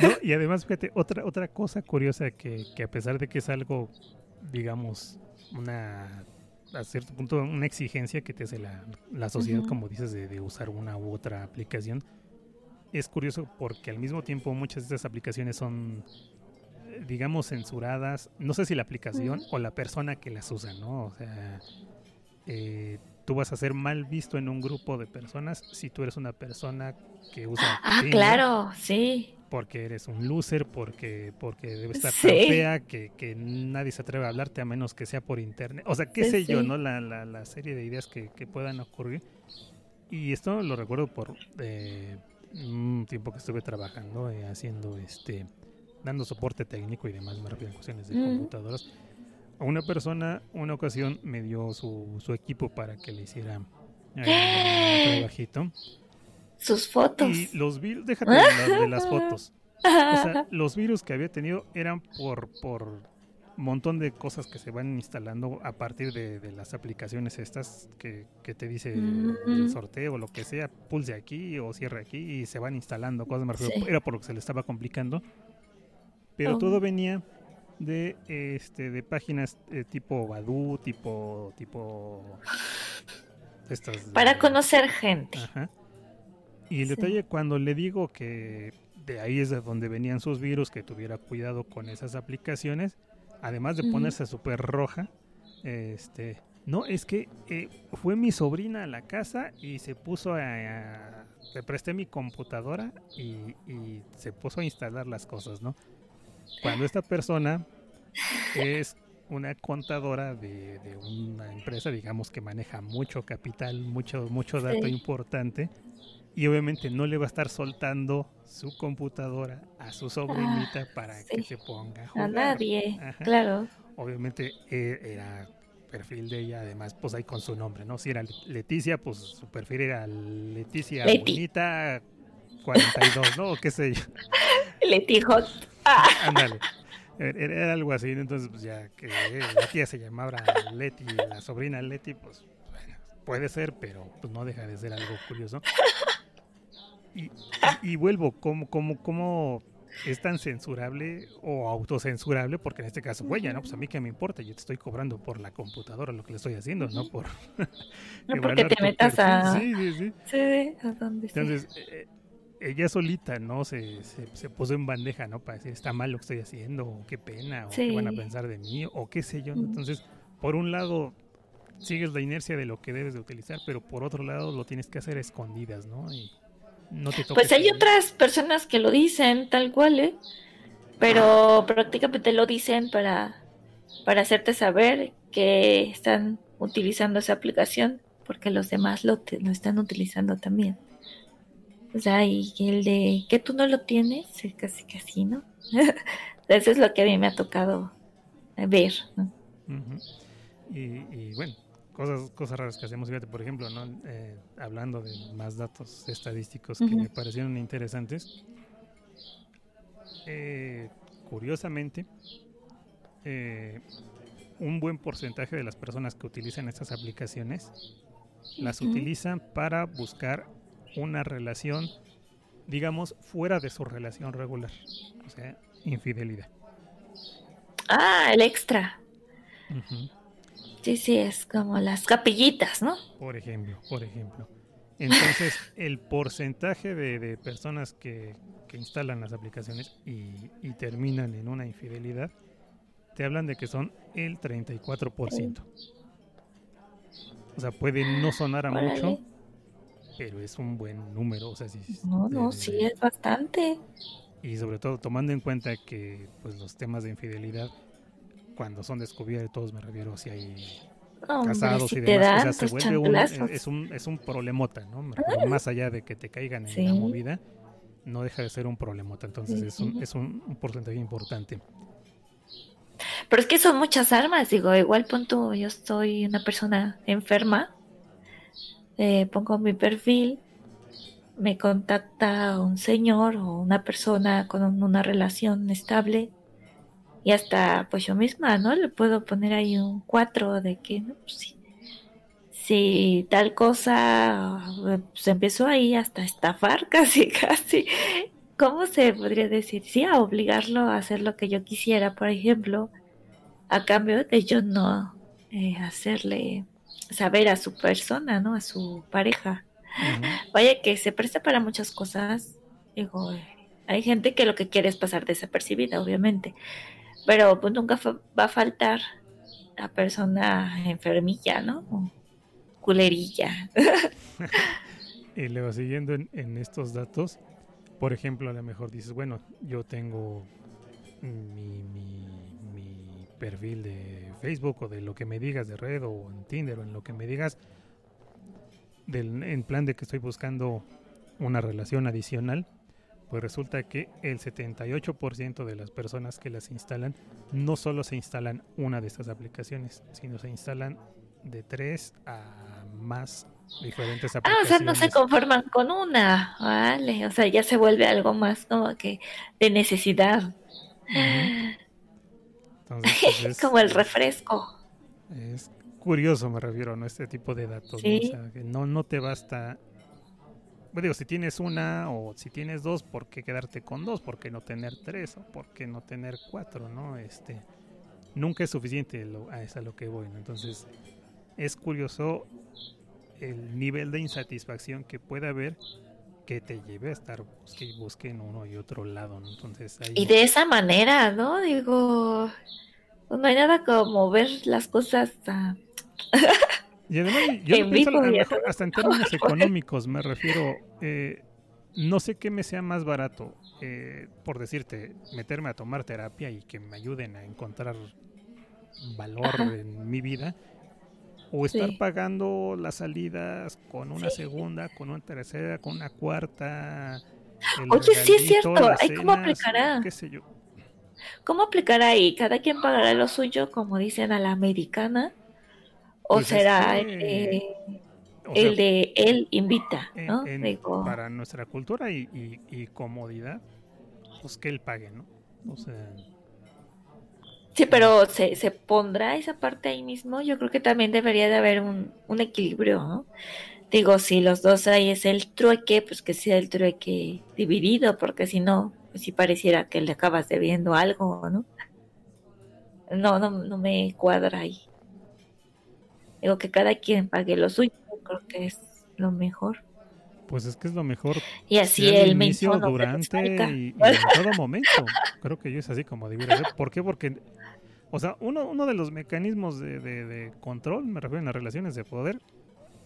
[SPEAKER 2] No, y además, fíjate, otra, otra cosa curiosa que, que a pesar de que es algo, digamos, una a cierto punto una exigencia que te hace la, la sociedad, uh -huh. como dices, de, de, usar una u otra aplicación. Es curioso porque al mismo tiempo muchas de estas aplicaciones son, digamos, censuradas. No sé si la aplicación uh -huh. o la persona que las usa, ¿no? O sea, eh, tú vas a ser mal visto en un grupo de personas si tú eres una persona que usa...
[SPEAKER 3] Ah, Tinder, claro, sí.
[SPEAKER 2] Porque eres un loser, porque, porque debe estar sí. tan fea que, que, nadie se atreve a hablarte a menos que sea por internet. O sea, qué sí, sé yo, ¿no? La, la, la, serie de ideas que, que, puedan ocurrir. Y esto lo recuerdo por eh, un tiempo que estuve trabajando, eh, haciendo este, dando soporte técnico y demás, me refiero a cuestiones de mm. computadoras una persona una ocasión me dio su, su equipo para que le hiciera eh, un trabajito.
[SPEAKER 3] Sus fotos.
[SPEAKER 2] Y los virus, déjate de, las, de las fotos. O sea, los virus que había tenido eran por, por montón de cosas que se van instalando a partir de, de las aplicaciones estas que, que te dice mm -hmm. el sorteo o lo que sea, pulse aquí o cierre aquí y se van instalando cosas. Me refiero, sí. Era por lo que se le estaba complicando. Pero oh. todo venía de este de páginas eh, tipo Badu, tipo tipo
[SPEAKER 3] estas para conocer gente.
[SPEAKER 2] Ajá. Y el sí. detalle cuando le digo que de ahí es de donde venían sus virus, que tuviera cuidado con esas aplicaciones, además de ponerse uh -huh. súper roja, este, no, es que eh, fue mi sobrina a la casa y se puso a, a le presté mi computadora y, y se puso a instalar las cosas, ¿no? cuando esta persona es una contadora de, de, una empresa, digamos, que maneja mucho capital, mucho, mucho dato sí. importante, y obviamente no le va a estar soltando su computadora a su sobrinita ah, para sí. que se ponga a jugar.
[SPEAKER 3] A nadie, Ajá. claro.
[SPEAKER 2] Obviamente eh, era perfil de ella, además, pues ahí con su nombre, ¿no? Si era Leticia, pues su perfil era Leticia
[SPEAKER 3] Leti.
[SPEAKER 2] Bonita 42, ¿no? O qué sé yo.
[SPEAKER 3] Leti Hot. Ah.
[SPEAKER 2] Ándale. Era algo así, entonces pues ya que la tía se llamaba Leti, la sobrina Leti, pues bueno, puede ser, pero pues no deja de ser algo curioso. Y, y, vuelvo, ¿cómo, cómo, cómo es tan censurable o autocensurable? Porque en este caso fue ella, ¿no? Pues a mí que me importa, yo te estoy cobrando por la computadora lo que le estoy haciendo, no por...
[SPEAKER 3] no porque te metas a...
[SPEAKER 2] Sí, sí, sí.
[SPEAKER 3] Sí, a donde
[SPEAKER 2] Entonces, eh, ella solita, ¿no? Se, se, se, puso en bandeja, ¿no? Para decir, está mal lo que estoy haciendo, o qué pena, o sí. qué van a pensar de mí, o qué sé yo. Entonces, por un lado, sigues la inercia de lo que debes de utilizar, pero por otro lado, lo tienes que hacer escondidas, ¿no? Y no te
[SPEAKER 3] Pues hay otras personas que lo dicen tal cual, ¿eh? Pero prácticamente lo dicen para, para hacerte saber que están utilizando esa aplicación, porque los demás lo, te, lo están utilizando también. O sea, y el de que tú no lo tienes, casi casi, ¿no? Eso es lo que a mí me ha tocado ver, ¿no?
[SPEAKER 2] Uh -huh. y, y, bueno, cosas, cosas raras que hacemos, fíjate, por ejemplo, ¿no? Eh, hablando de más datos estadísticos que uh -huh. me parecieron interesantes. Eh, curiosamente, eh, un buen porcentaje de las personas que utilizan estas aplicaciones las uh -huh. utilizan para buscar una relación, digamos, fuera de su relación regular, o sea, infidelidad.
[SPEAKER 3] Ah, el extra. Sí, sí, es como las capillitas, ¿no?
[SPEAKER 2] Por ejemplo, por ejemplo. Entonces, el porcentaje de, personas que, instalan las aplicaciones y, terminan en una infidelidad, te hablan de que son el 34%. O sea, puede no sonar a mucho, pero es un buen número. O sea, sí,
[SPEAKER 3] no, no, sí, es bastante.
[SPEAKER 2] Y sobre todo tomando en cuenta que pues los temas de infidelidad, cuando son descubiertos, me refiero si hay casados y demás, o sea, se vuelve un, es, un, es un problemota, ¿no? Más allá de que te caigan en la movida, no deja de ser un problemota. Entonces es, un, es un, porcentaje importante.
[SPEAKER 3] Pero es que son muchas armas, digo, igual punto, yo soy una persona enferma, eh, pongo mi perfil, me contacta un señor o una persona con una relación estable y hasta pues yo misma, ¿no? Le puedo poner ahí un 4 de que, ¿no? Pues, si, tal cosa, pues empezó ahí hasta estafar casi, casi. ¿Cómo se podría decir? Sí, a obligarlo a hacer lo que yo quisiera, por ejemplo, a cambio de yo no eh, hacerle saber a su persona, ¿no? A su pareja. Vaya que se presta para muchas cosas. Digo, hay gente que lo que quiere es pasar desapercibida, obviamente. Pero pues nunca va a faltar la persona enfermilla, ¿no? culerilla.
[SPEAKER 2] y luego siguiendo en, estos datos, por ejemplo, a lo mejor dices, bueno, yo tengo mi, mi, perfil de Facebook o de lo que me digas de red o en Tinder o en lo que me digas, del, en plan de que estoy buscando una relación adicional, pues resulta que el 78% de las personas que las instalan no solo se instalan una de estas aplicaciones, sino se instalan de tres a más diferentes aplicaciones.
[SPEAKER 3] Ah, o sea, no se conforman con una, vale, o sea, ya se vuelve algo más como que de necesidad. Entonces, pues, como el refresco.
[SPEAKER 2] Es curioso, me refiero, a Este tipo de datos, ¿no? O sea, que no, no te basta digo, si tienes una o si tienes dos, ¿por qué quedarte con dos? ¿Por qué no tener tres? ¿O por qué no tener cuatro? ¿no? Este, nunca es suficiente, a lo que voy. Entonces, es curioso el nivel de insatisfacción que puede haber que te lleve a estar busque en uno y otro lado. Entonces,
[SPEAKER 3] Y de esa manera, ¿no? Digo, no hay nada como ver las cosas...
[SPEAKER 2] Y además, yo pienso mejor, hasta en términos económicos, me refiero, eh, no sé qué me sea más barato, eh, por decirte, meterme a tomar terapia y que me ayuden a encontrar valor en mi vida, o estar pagando las salidas con una segunda, con una tercera, con una cuarta.
[SPEAKER 3] Oye, sí es cierto, cómo aplicará. ¿Qué sé yo? ¿Cómo aplicará ahí? Cada quien pagará lo suyo, como dicen a la americana o pues será el de él invita, ¿no?
[SPEAKER 2] para nuestra cultura y, comodidad, pues que él pague, ¿no? O sea...
[SPEAKER 3] Sí, pero se, se pondrá esa parte ahí mismo. Yo creo que también debería de haber un, un equilibrio, ¿no? Digo, si los dos ahí es el trueque, pues que sea el trueque dividido, porque si no, pues si pareciera que le acabas debiendo algo, ¿no? No, no, no me cuadra ahí. Digo que cada quien pague lo suyo, creo que es lo mejor.
[SPEAKER 2] Pues es que es lo mejor.
[SPEAKER 3] Y así el inicio,
[SPEAKER 2] durante y, en todo momento. Creo que yo es así como debiera ser. ¿Por qué? Porque, o sea, uno, uno de los mecanismos de, de, control, me refiero en las relaciones de poder,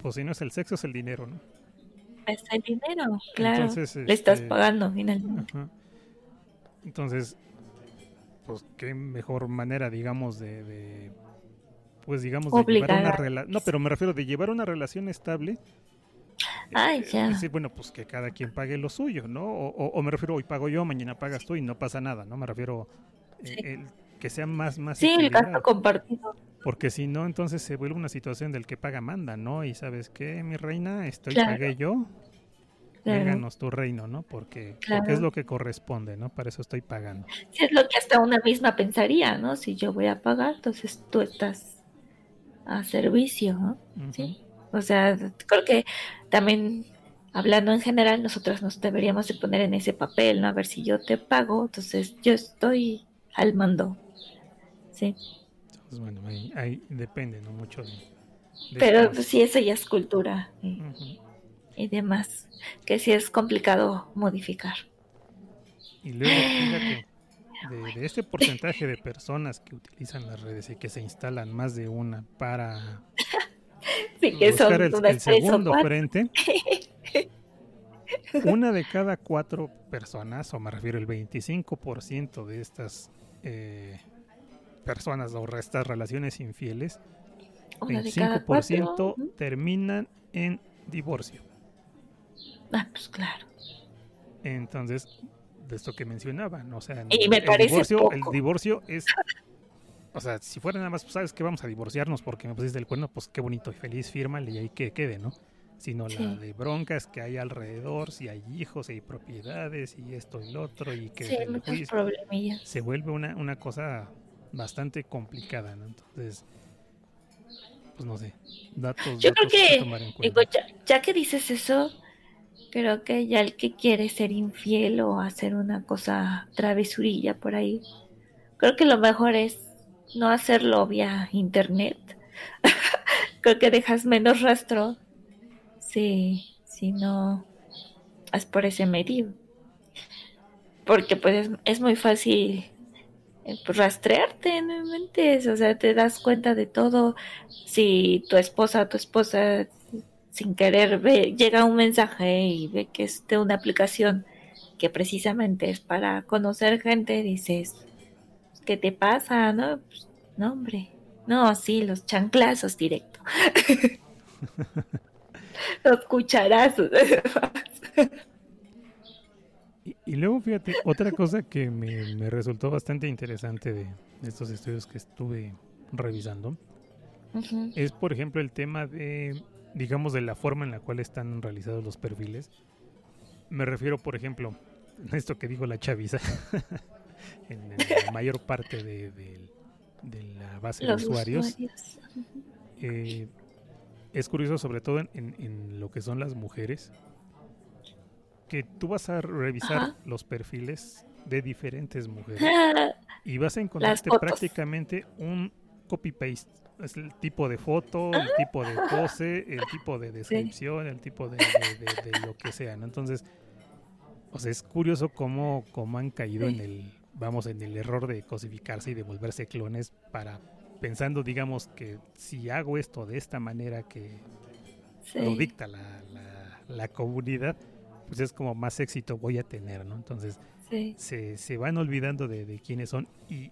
[SPEAKER 2] pues si no es el sexo, es el dinero, ¿no?
[SPEAKER 3] Es el dinero, claro. Le estás este, pagando finalmente.
[SPEAKER 2] Entonces, pues qué mejor manera, digamos, de pues digamos, de llevar una relación, no, pero me refiero de llevar una relación estable.
[SPEAKER 3] Ay, eh, ya.
[SPEAKER 2] decir, bueno, pues que cada quien pague lo suyo, ¿no? O, me refiero, hoy pago yo, mañana pagas tú y no pasa nada, ¿no? Me refiero eh, que sea más, más.
[SPEAKER 3] Sí, el gasto compartido.
[SPEAKER 2] Porque si no, entonces se vuelve una situación del que paga manda, ¿no? Y sabes qué, mi reina, estoy pagué yo, claro. tu reino, ¿no? Porque, porque, es lo que corresponde, ¿no? Para eso estoy pagando.
[SPEAKER 3] Sí, es lo que hasta una misma pensaría, ¿no? Si yo voy a pagar, entonces tú estás a servicio, ¿no? Sí. O sea, creo que también hablando en general, nosotros nos deberíamos de poner en ese papel, ¿no? A ver si yo te pago, entonces yo estoy al mando. Sí.
[SPEAKER 2] Entonces, bueno, ahí, ahí depende, ¿no? Mucho de... de
[SPEAKER 3] Pero pues, sí, eso ya es cultura y, demás, que sí es complicado modificar.
[SPEAKER 2] Y luego, fíjate, de, de este porcentaje de personas que utilizan las redes y que se instalan más de una para
[SPEAKER 3] Sí, que son
[SPEAKER 2] buscar el,
[SPEAKER 3] unas
[SPEAKER 2] segundo
[SPEAKER 3] cuatro.
[SPEAKER 2] frente, una de cada cuatro personas, o me refiero el 25% de estas eh, personas o estas relaciones infieles,
[SPEAKER 3] Una de cada cuatro.
[SPEAKER 2] 25%
[SPEAKER 3] Ujú.
[SPEAKER 2] terminan en divorcio.
[SPEAKER 3] Ah, pues claro.
[SPEAKER 2] Entonces, de esto que mencionaban, o sea,
[SPEAKER 3] Y me
[SPEAKER 2] el
[SPEAKER 3] parece
[SPEAKER 2] divorcio, el divorcio es, o sea, si fuera nada más, pues, sabes que vamos a divorciarnos porque me pusiste el cuerno, pues qué bonito y feliz, fírmale y ahí que quede, ¿no? Sino
[SPEAKER 3] Sí.
[SPEAKER 2] la de broncas que hay alrededor, si hay hijos, si hay propiedades y esto y lo otro y que
[SPEAKER 3] Sí,
[SPEAKER 2] el juicio se vuelve una, una cosa bastante complicada, ¿no? Entonces, pues no sé, datos,
[SPEAKER 3] Yo creo
[SPEAKER 2] datos
[SPEAKER 3] que,
[SPEAKER 2] tomar en
[SPEAKER 3] digo,
[SPEAKER 2] cuenta.
[SPEAKER 3] ya, ya que dices eso, creo que ya el que quiere ser infiel o hacer una cosa travesurilla por ahí, creo que lo mejor es no hacerlo vía internet. creo que dejas menos rastro si, si no es por ese medio. Porque pues es, es muy fácil eh, pues, rastrearte, no inventes, o sea, te das cuenta de todo. Si tu esposa tu esposa sin querer ve, llega un mensaje y ve que es de una aplicación que precisamente es para conocer gente, dices, ¿qué te pasa? No, Pues, no hombre, no, sí, los chanclazos directo. los cucharazos.
[SPEAKER 2] Y, y luego, fíjate, otra cosa que me, me resultó bastante interesante de estos estudios que estuve revisando es, por ejemplo, el tema de, digamos, de la forma en la cual están realizados los perfiles. Me refiero, por ejemplo, a esto que dijo la chaviza, en, en la mayor parte de, de- de la base
[SPEAKER 3] Los
[SPEAKER 2] de usuarios.
[SPEAKER 3] usuarios.
[SPEAKER 2] eh, es curioso, sobre todo en, en- en lo que son las mujeres, que tú vas a revisar
[SPEAKER 3] Ajá.
[SPEAKER 2] los perfiles de diferentes mujeres y vas a encontrarte prácticamente un copy-paste. Es el tipo de foto, el tipo de pose, el tipo de descripción, el tipo de, de- de- de lo que sea, ¿no? Entonces, o sea, es curioso cómo, cómo han caído en el, vamos, en el error de cosificarse y de volverse clones para, pensando, digamos, que si hago esto de esta manera que
[SPEAKER 3] sí.
[SPEAKER 2] lo dicta la, la- la comunidad, pues es como más éxito voy a tener, ¿no? Entonces,
[SPEAKER 3] Sí.
[SPEAKER 2] se, se van olvidando de, de quiénes son y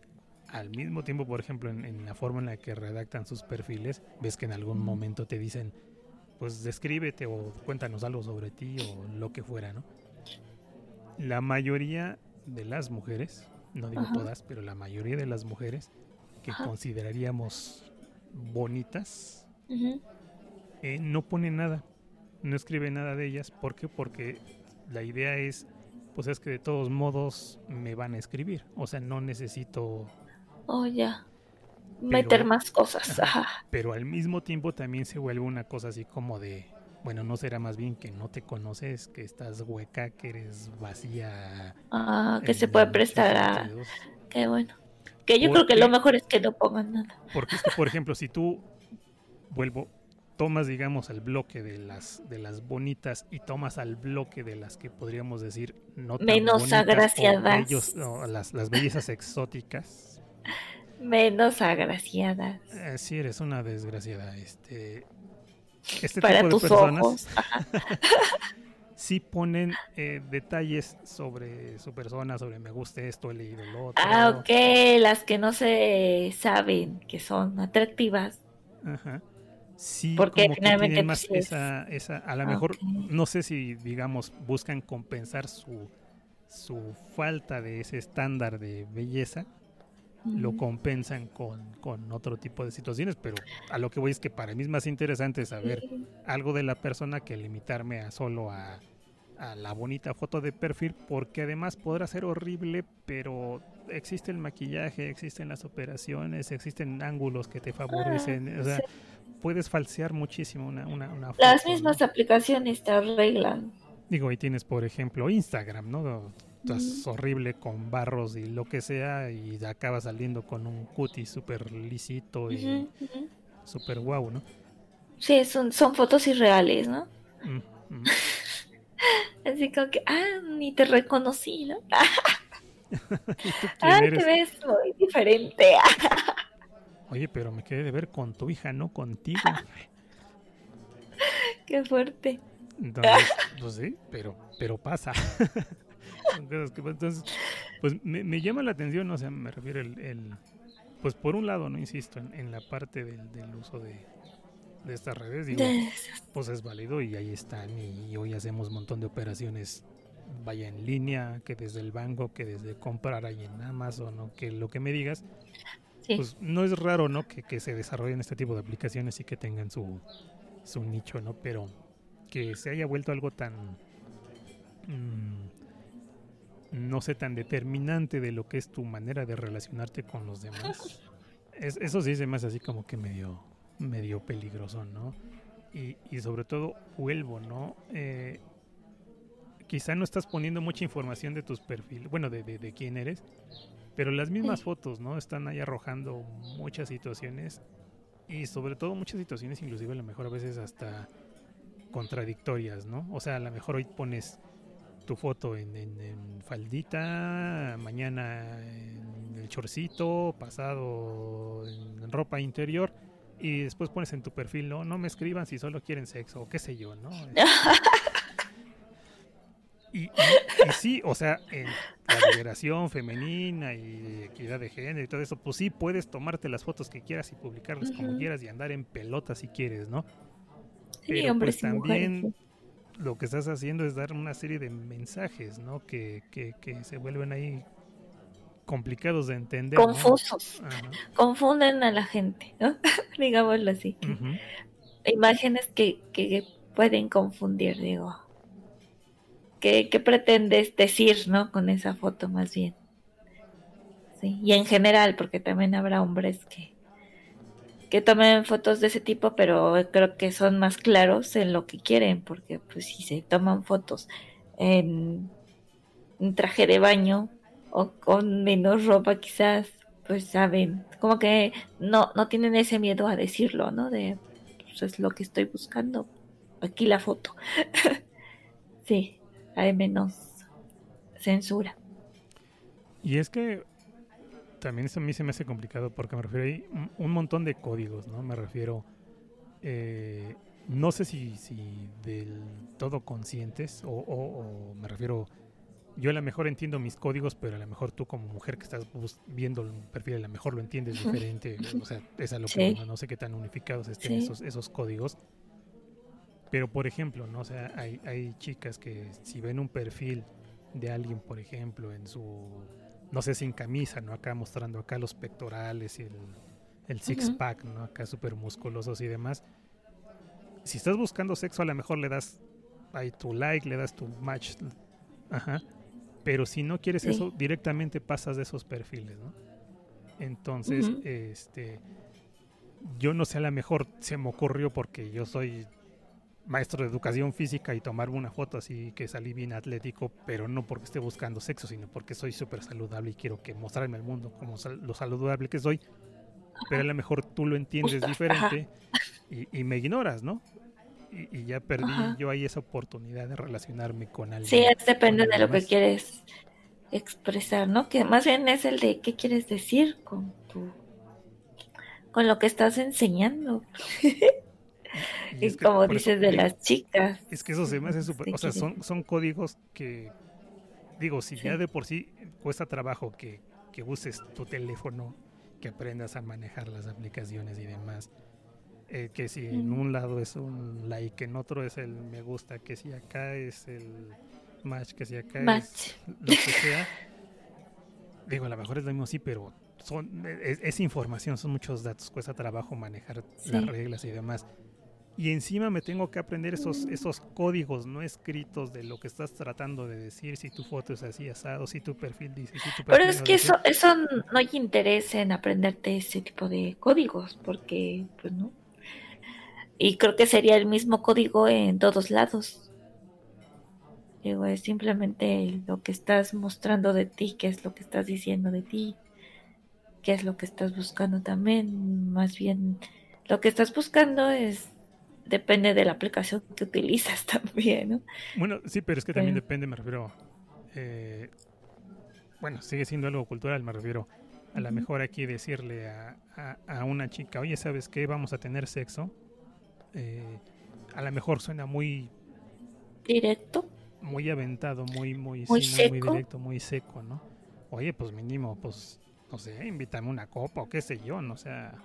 [SPEAKER 2] al mismo tiempo, por ejemplo, en, en la forma en la que redactan sus perfiles, ves que en algún momento te dicen, pues descríbete o cuéntanos algo sobre ti o lo que fuera, ¿no? La mayoría de las mujeres, no digo
[SPEAKER 3] Ajá.
[SPEAKER 2] todas, pero la mayoría de las mujeres que
[SPEAKER 3] Ajá.
[SPEAKER 2] consideraríamos bonitas, eh, no pone nada, no escribe nada de ellas. ¿Por qué? Porque la idea es, pues es que de todos modos me van a escribir. O sea, no necesito,
[SPEAKER 3] Oh, ya. Meter más cosas.
[SPEAKER 2] Ajá. Pero al mismo tiempo también se vuelve una cosa así como de, bueno, no será más bien que no te conoces, que estás hueca, que eres vacía.
[SPEAKER 3] Ah, que se puede prestar a... Qué bueno. Que yo creo que lo mejor es que no pongan nada.
[SPEAKER 2] Porque es que, por ejemplo, si tú vuelvo, tomas, digamos, el bloque de las de las bonitas y tomas al bloque de las que podríamos decir no tan
[SPEAKER 3] Menos
[SPEAKER 2] bonitas o
[SPEAKER 3] agraciadas.
[SPEAKER 2] bellos- las, las bellezas exóticas.
[SPEAKER 3] Menos agraciadas.
[SPEAKER 2] Eh, sí, eres una desgraciada. Este, este
[SPEAKER 3] para
[SPEAKER 2] tipo de
[SPEAKER 3] tus
[SPEAKER 2] personas
[SPEAKER 3] ojos.
[SPEAKER 2] Sí ponen eh, detalles sobre su persona, sobre me gusta esto, he leído lo otro.
[SPEAKER 3] Ah, ok. Las que no se saben que son atractivas.
[SPEAKER 2] Ajá. Sí,
[SPEAKER 3] Porque
[SPEAKER 2] como que
[SPEAKER 3] finalmente,
[SPEAKER 2] tienen más
[SPEAKER 3] es-
[SPEAKER 2] esa, esa, a lo
[SPEAKER 3] Ah,
[SPEAKER 2] mejor, no sé si, digamos, buscan compensar su, su falta de ese estándar de belleza, lo compensan con, con otro tipo de situaciones, pero a lo que voy es que para mí es más interesante saber algo de la persona que limitarme a solo a, a la bonita foto de perfil, porque además podrá ser horrible, pero existe el maquillaje, existen las operaciones, existen ángulos que te favorecen, o sea, puedes falsear muchísimo una, una, una
[SPEAKER 3] Las
[SPEAKER 2] foto,
[SPEAKER 3] mismas
[SPEAKER 2] ¿no?
[SPEAKER 3] aplicaciones te arreglan.
[SPEAKER 2] Digo, ahí tienes, por ejemplo, Instagram, ¿no? Estás horrible con barros y lo que sea y acabas saliendo con un cutis súper lisito y súper guau, ¿no?
[SPEAKER 3] Sí, son, son fotos irreales, ¿no? Así como que, ah, ni te reconocí, ¿no? ah, te ves muy diferente.
[SPEAKER 2] Oye, pero me quedé de ver con tu hija, no contigo.
[SPEAKER 3] Qué fuerte.
[SPEAKER 2] Entonces, pues sí, pero, pero pasa. Entonces, pues me, llama la atención, o sea, me refiero el, pues por un lado, no insisto, en, la parte del, del uso de, de, estas redes, digo, pues es válido y ahí están y, hoy hacemos un montón de operaciones, vaya en línea, que desde el banco, que desde comprar ahí en Amazon o que lo que me digas, pues no es raro, ¿no? Que, que se desarrollen este tipo de aplicaciones y que tengan su, su nicho, ¿no? Pero que se haya vuelto algo tan, mm, no sé, tan determinante de lo que es tu manera de relacionarte con los demás. eso sí se me hace así como que medio, medio peligroso, ¿no? Y, y sobre todo vuelvo, ¿no? Eh, quizá no estás poniendo mucha información de tus perfiles, bueno, de, de, quién eres, pero las mismas fotos, ¿no? Están ahí arrojando muchas situaciones y sobre todo muchas situaciones, inclusive a lo mejor a veces hasta contradictorias, ¿no? O sea, a lo mejor hoy pones tu foto en, faldita, mañana en el chorcito, pasado en ropa interior y después pones en tu perfil, no, no me escriban si solo quieren sexo o qué sé yo, ¿no? y, sí, o sea, en la liberación femenina y equidad de género y todo eso, pues sí puedes tomarte las fotos que quieras y publicarlas como quieras y andar en pelota si quieres, ¿no? Pero pues también lo que estás haciendo es dar una serie de mensajes, ¿no? Que, que, se vuelven ahí complicados de entender.
[SPEAKER 3] Confusos. Confunden a la gente, ¿no? Digámoslo así. Imágenes que, que pueden confundir, digo. ¿Qué, ¿Qué, pretendes decir, no? Con esa foto más bien. Sí. Y en general, porque también habrá hombres que, que tomen fotos de ese tipo, pero creo que son más claros en lo que quieren, porque pues si se toman fotos en un traje de baño o con menos ropa quizás, pues saben, como que no, no tienen ese miedo a decirlo, ¿no? De, pues es lo que estoy buscando, aquí la foto. sí, hay menos censura.
[SPEAKER 2] Y es que también eso a mí se me hace complicado porque me refiero hay un montón de códigos, ¿no? Me refiero, eh, no sé si, si del todo conscientes o, me refiero, yo a lo mejor entiendo mis códigos, pero a lo mejor tú como mujer que estás viendo el perfil, a lo mejor lo entiendes diferente, o sea, es a lo que no sé qué tan unificados estén esos, esos códigos. Pero por ejemplo, ¿no? O sea, hay, hay chicas que si ven un perfil de alguien, por ejemplo, en su no sé, sin camisa, ¿no? Acá mostrando acá los pectorales y el, el six-pack, ¿no? Acá súper musculosos y demás. Si estás buscando sexo, a lo mejor le das ahí tu like, le das tu match. Ajá. Pero si no quieres eso, directamente pasas de esos perfiles, ¿no? Entonces, este. Yo no sé, a lo mejor se me ocurrió porque yo soy maestro de educación física y tomarme una foto así que salí bien atlético, pero no porque esté buscando sexo, sino porque soy súper saludable y quiero que mostrarme al mundo como lo saludable que soy. Pero a lo mejor tú lo entiendes diferente y, me ignoras, ¿no? Y, ya perdí yo ahí esa oportunidad de relacionarme con alguien.
[SPEAKER 3] Sí, depende de lo que quieres expresar, ¿no? Que más bien es el de qué quieres decir con tu con lo que estás enseñando. Y, como dices de las chicas.
[SPEAKER 2] Es que eso se me hace súper. O sea, son, son códigos que. Digo, si ya de por sí cuesta trabajo que, que uses tu teléfono, que aprendas a manejar las aplicaciones y demás. Eh, que si en un lado es un like, en otro es el me gusta, que si acá es el match, que si acá es lo que sea. Digo, a lo mejor es lo mismo, sí, pero son, es, información, son muchos datos, cuesta trabajo manejar las reglas y demás y encima me tengo que aprender esos, esos códigos no escritos de lo que estás tratando de decir, si tu foto es así asado, si tu perfil dice, si tu
[SPEAKER 3] Pero es que eso, eso no hay interés en aprenderte ese tipo de códigos, porque pues no. Y creo que sería el mismo código en todos lados. Digo, es simplemente lo que estás mostrando de ti, qué es lo que estás diciendo de ti, qué es lo que estás buscando también. Más bien, lo que estás buscando es depende de la aplicación que utilizas también, ¿no?
[SPEAKER 2] Bueno, sí, pero es que también depende, me refiero. Eh, bueno, sigue siendo algo cultural, me refiero. A lo mejor aquí decirle a, a, una chica, oye, ¿sabes qué? Vamos a tener sexo. Eh, a lo mejor suena muy...
[SPEAKER 3] Directo.
[SPEAKER 2] Muy aventado, muy, muy,
[SPEAKER 3] muy,
[SPEAKER 2] muy, directo, muy seco, ¿no? Oye, pues mínimo, pues, no sé, invítame una copa o qué sé yo, no o sea...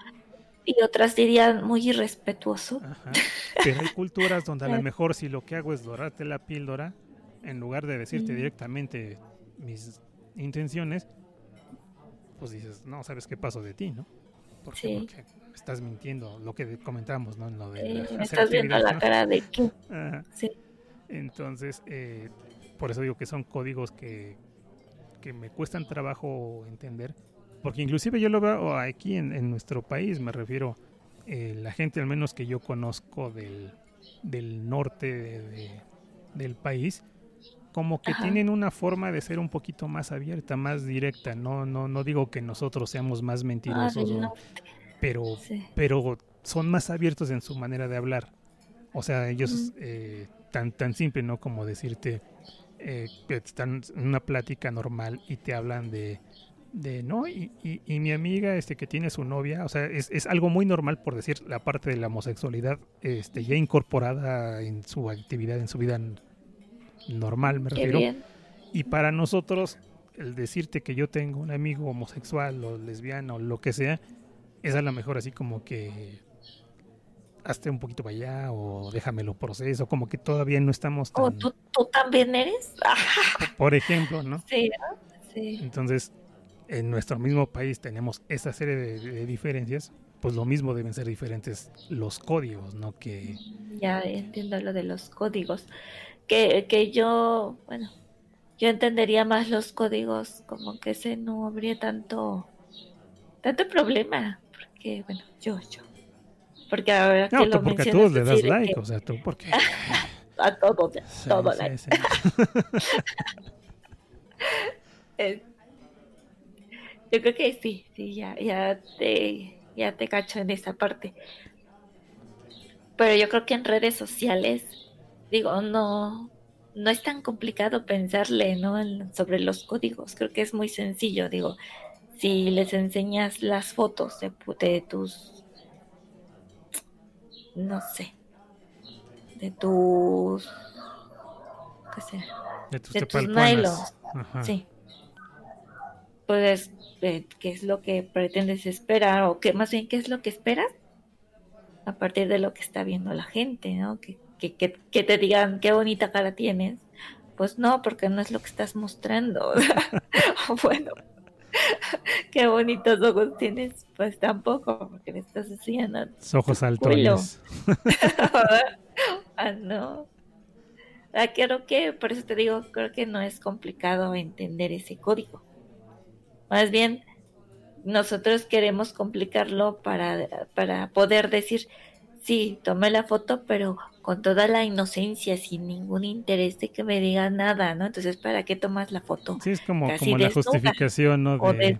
[SPEAKER 3] Y otras dirían muy irrespetuoso.
[SPEAKER 2] Ajá. Pero hay culturas donde a lo mejor si lo que hago es dorarte la píldora, en lugar de decirte directamente mis intenciones, pues dices, no, sabes qué pasó de ti, ¿no? Porque, porque estás mintiendo, lo que comentamos, ¿no? En lo de
[SPEAKER 3] me estás viendo la cara de qué.
[SPEAKER 2] Sí. Entonces, eh, por eso digo que son códigos que, que me cuestan trabajo entender, porque inclusive yo lo veo aquí en, nuestro país, me refiero, eh, la gente al menos que yo conozco del, del norte del país, como que tienen una forma de ser un poquito más abierta, más directa. No, no, no digo que nosotros seamos más mentirosos, pero, pero son más abiertos en su manera de hablar. O sea, ellos eh, tan tan simple, no como decirte eh, que están en una plática normal y te hablan de de no y, y, mi amiga este que tiene su novia o sea es, es, algo muy normal por decir la parte de la homosexualidad este ya incorporada en su actividad en su vida normal, me refiero. Y para nosotros, el decirte que yo tengo un amigo homosexual o lesbiano o lo que sea, es a lo mejor así como que hazte un poquito para allá o déjamelo proceso, como que todavía no estamos
[SPEAKER 3] tan... ¿tú, también eres?
[SPEAKER 2] Por ejemplo, ¿no?
[SPEAKER 3] Sí, sí.
[SPEAKER 2] Entonces, en nuestro mismo país tenemos esa serie de, diferencias, pues lo mismo deben ser diferentes los códigos, ¿no? Que...
[SPEAKER 3] Ya entiendo lo de los códigos que, que yo, bueno, yo entendería más los códigos, como que ese no habría tanto, tanto problema, porque, bueno, yo, yo. Porque ahora
[SPEAKER 2] no, tú porque a todos le das like, o sea, tú porque...
[SPEAKER 3] a todos, a todos like. Eh, yo creo que sí, sí, ya, ya te, ya te cacho en esa parte. Pero yo creo que en redes sociales digo, no, no es tan complicado pensarle, ¿no? sobre los códigos. Creo que es muy sencillo, digo. Si les enseñas las fotos de, de tus, no sé, de tus, qué sé,
[SPEAKER 2] de tus, de tus nylons,
[SPEAKER 3] sí. Pues, ¿qué es lo que pretendes esperar? O qué, más bien, ¿qué es lo que esperas? A partir de lo que está viendo la gente, ¿no? Que que, te digan qué bonita cara tienes. Pues no, porque no es lo que estás mostrando. bueno, qué bonitos ojos tienes, pues tampoco, porque le estás enseñando.
[SPEAKER 2] Ojos altos.
[SPEAKER 3] ah, no. Ah, creo que, por eso te digo, creo que no es complicado entender ese código. Más bien, nosotros queremos complicarlo para, para poder decir, sí, tomé la foto, pero con toda la inocencia, sin ningún interés de que me diga nada, ¿no? Entonces, ¿para qué tomas la foto?
[SPEAKER 2] Sí, es como, como la justificación, ¿no? De,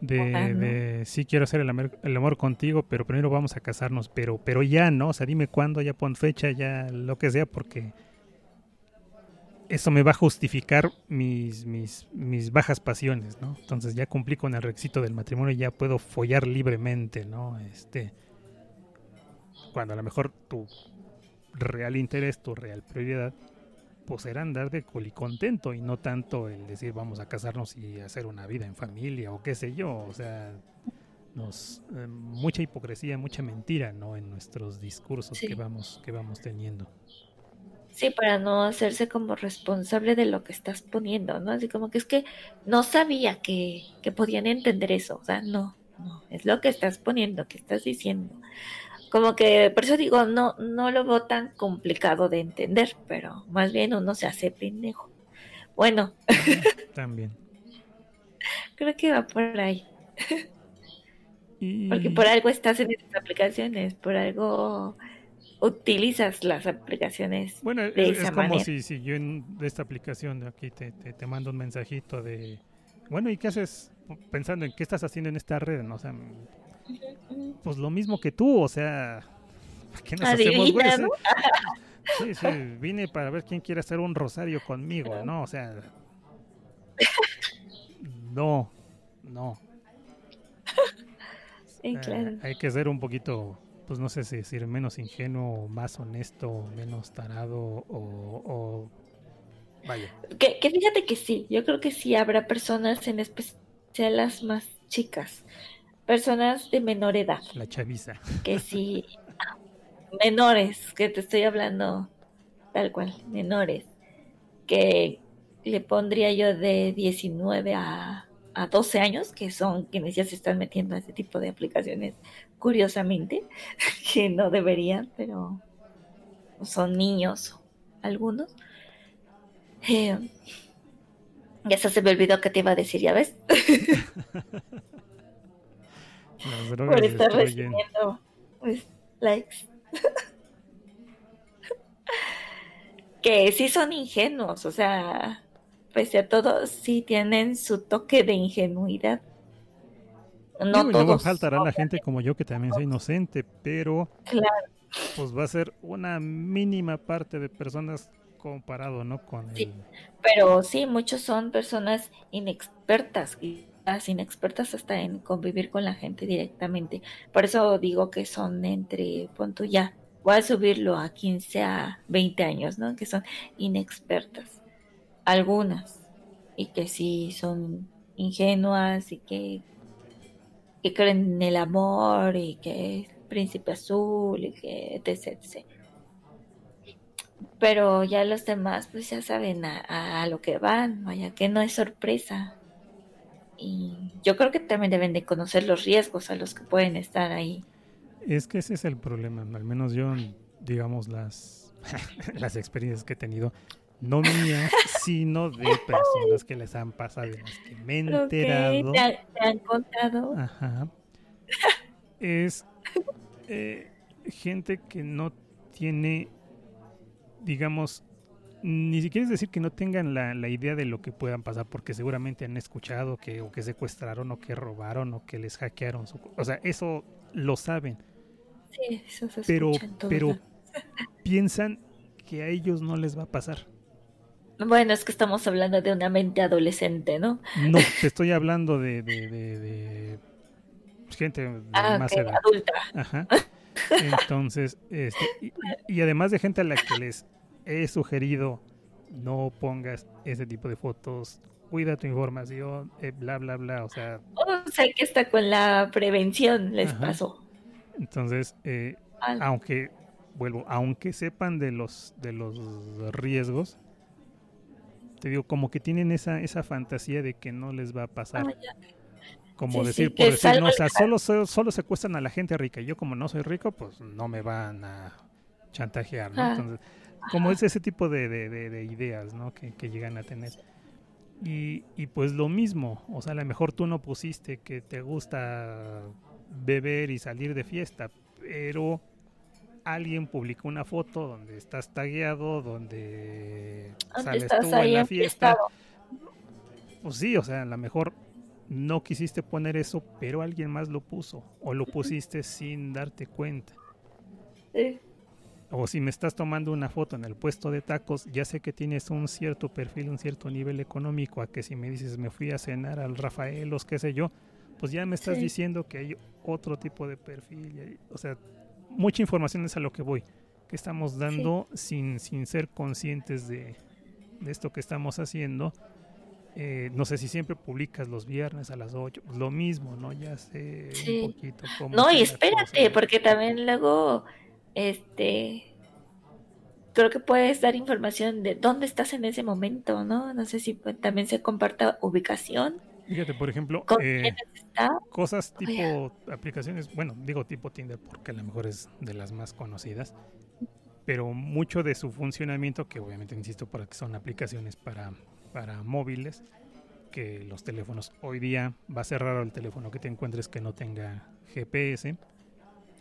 [SPEAKER 2] de, sí quiero hacer el amor, el amor, contigo, pero primero vamos a casarnos, pero, pero ya, ¿no? O sea, dime cuándo, ya pon fecha, ya lo que sea, porque eso me va a justificar mis, mis, mis bajas pasiones, ¿no? Entonces ya cumplí con el requisito del matrimonio y ya puedo follar libremente, ¿no? Este cuando a lo mejor tu real interés, tu real prioridad, pues era andar de contento y no tanto el decir vamos a casarnos y hacer una vida en familia o qué sé yo, o sea, nos eh, mucha hipocresía, mucha mentira, ¿no? En nuestros discursos que vamos que vamos teniendo.
[SPEAKER 3] Sí, para no hacerse como responsable de lo que estás poniendo, ¿no? Así como que es que no sabía que, que podían entender eso, o sea, no, no, es lo que estás poniendo, que estás diciendo como que por eso digo, no, no lo veo tan complicado de entender, pero más bien uno se hace pendejo. Bueno.
[SPEAKER 2] También.
[SPEAKER 3] Creo que va por ahí. Porque por algo estás en esas aplicaciones, por algo utilizas las aplicaciones
[SPEAKER 2] Bueno,
[SPEAKER 3] de
[SPEAKER 2] es,
[SPEAKER 3] esa
[SPEAKER 2] es como
[SPEAKER 3] manera.
[SPEAKER 2] si, si yo en esta aplicación de aquí te, te, te mando un mensajito de, bueno, ¿y qué haces pensando en qué estás haciendo en esta red? ¿no? O sea, pues lo mismo que tú, o sea, ¿para ¿qué nos hacemos. Sí, sí, vine para ver quién quiere hacer un rosario conmigo, ¿no? O sea, no, no.
[SPEAKER 3] Sí,
[SPEAKER 2] Eh,
[SPEAKER 3] claro.
[SPEAKER 2] hay que ser un poquito, pues no sé si decir menos ingenuo, más honesto, menos tarado o, o- vaya.
[SPEAKER 3] Que, que fíjate que sí, yo creo que sí habrá personas, en especial las más chicas, personas de menor edad,
[SPEAKER 2] La chaviza.
[SPEAKER 3] que sí, menores, que te estoy hablando tal cual, menores, que le pondría yo de 19 a, a 12 años, que son quienes ya se están metiendo a ese tipo de aplicaciones, curiosamente, que no deberían, pero son niños algunos. Eh, ya se me olvidó que te iba a decir, ¿ya ves? Por estar recibiendo pues, likes. que sí son ingenuos, o sea, pese a todo, sí tienen su toque de ingenuidad. No
[SPEAKER 2] Digo, y luego
[SPEAKER 3] todos.
[SPEAKER 2] faltará la gente como yo que también soy inocente, pero
[SPEAKER 3] Claro.
[SPEAKER 2] pues va a ser una mínima parte de personas comparado, ¿no? Con
[SPEAKER 3] Sí.
[SPEAKER 2] el...
[SPEAKER 3] Pero sí, muchos son personas inexpertas, las inexpertas hasta en convivir con la gente directamente. Por eso digo que son entre, punto ya, voy a subirlo a 15 a 20 años, ¿no? Que son inexpertas. Algunas. Y que sí son ingenuas y que, que creen en el amor y que es príncipe azul y que etc. etc. Pero ya los demás, pues ya saben a, a- lo que van, vaya que no es sorpresa. Y yo creo que también deben de conocer los riesgos a los que pueden estar ahí.
[SPEAKER 2] Es que ese es el problema, al menos yo, digamos, las, las experiencias que he tenido, no mías, sino de personas que les han pasado, de las que me he enterado.
[SPEAKER 3] te, han- te han contado.
[SPEAKER 2] Ajá. Es eh, gente que no tiene, digamos, ni siquiera es decir que no tengan la, la idea de lo que puedan pasar, porque seguramente han escuchado que o que secuestraron o que robaron o que les hackearon su... O sea, eso lo saben,
[SPEAKER 3] Sí, eso se
[SPEAKER 2] pero,
[SPEAKER 3] en
[SPEAKER 2] pero piensan que a ellos no les va a pasar.
[SPEAKER 3] Bueno, es que estamos hablando de una mente adolescente, ¿no?
[SPEAKER 2] No, te estoy hablando de, de, de- de gente de
[SPEAKER 3] Ah,
[SPEAKER 2] más edad.
[SPEAKER 3] adulta.
[SPEAKER 2] Ajá. Entonces, este, y, y además de gente a la que les he sugerido no pongas ese tipo de fotos, cuida tu información, eh, bla, bla, bla. O sea,
[SPEAKER 3] O sea, que está con la prevención les
[SPEAKER 2] Ajá.
[SPEAKER 3] pasó.
[SPEAKER 2] entonces, eh, aunque, vuelvo, aunque sepan de los, de los riesgos, te digo, como que tienen esa, esa fantasía de que no les va a pasar.
[SPEAKER 3] ah.
[SPEAKER 2] Como
[SPEAKER 3] Sí,
[SPEAKER 2] decir, por decir, no, o sea, solo, solo, solo secuestran a la gente rica. y Yo como no soy rico, pues no me van a chantajear, ¿no?
[SPEAKER 3] Ah.
[SPEAKER 2] Entonces, como es ese tipo de, de- de- de ideas, ¿no? Que, que llegan a tener. Y, y pues lo mismo, o sea, a lo mejor tú no pusiste que te gusta beber y salir de fiesta, pero alguien publicó una foto donde estás tagueado, donde
[SPEAKER 3] ¿Dónde
[SPEAKER 2] sales tú en la fiesta. Pues sí, o sea, a lo mejor no quisiste poner eso, pero alguien más lo puso. O lo pusiste sin darte cuenta.
[SPEAKER 3] Sí.
[SPEAKER 2] O si me estás tomando una foto en el puesto de tacos, ya sé que tienes un cierto perfil, un cierto nivel económico, a que si me dices me fui a cenar al Rafaelos, qué sé yo, pues ya me estás
[SPEAKER 3] Sí.
[SPEAKER 2] diciendo que hay otro tipo de perfil. o sea, mucha información es a lo que voy, que estamos dando sin, sin ser conscientes de, de esto que estamos haciendo. Eh, no sé si siempre publicas los viernes a las 8, pues lo mismo, ¿no? Ya sé
[SPEAKER 3] Sí.
[SPEAKER 2] un poquito cómo
[SPEAKER 3] No, y espérate, porque también luego, este, creo que puedes dar información de dónde estás en ese momento, ¿no? No sé si pues, también se comparta ubicación,
[SPEAKER 2] Fíjate, por ejemplo, eh, cosas tipo aplicaciones, bueno, digo tipo Tinder porque a lo mejor es de las más conocidas, pero mucho de su funcionamiento, que obviamente insisto, para que son aplicaciones para, para móviles, que los teléfonos hoy día va a ser raro el teléfono que te encuentres que no tenga GPS.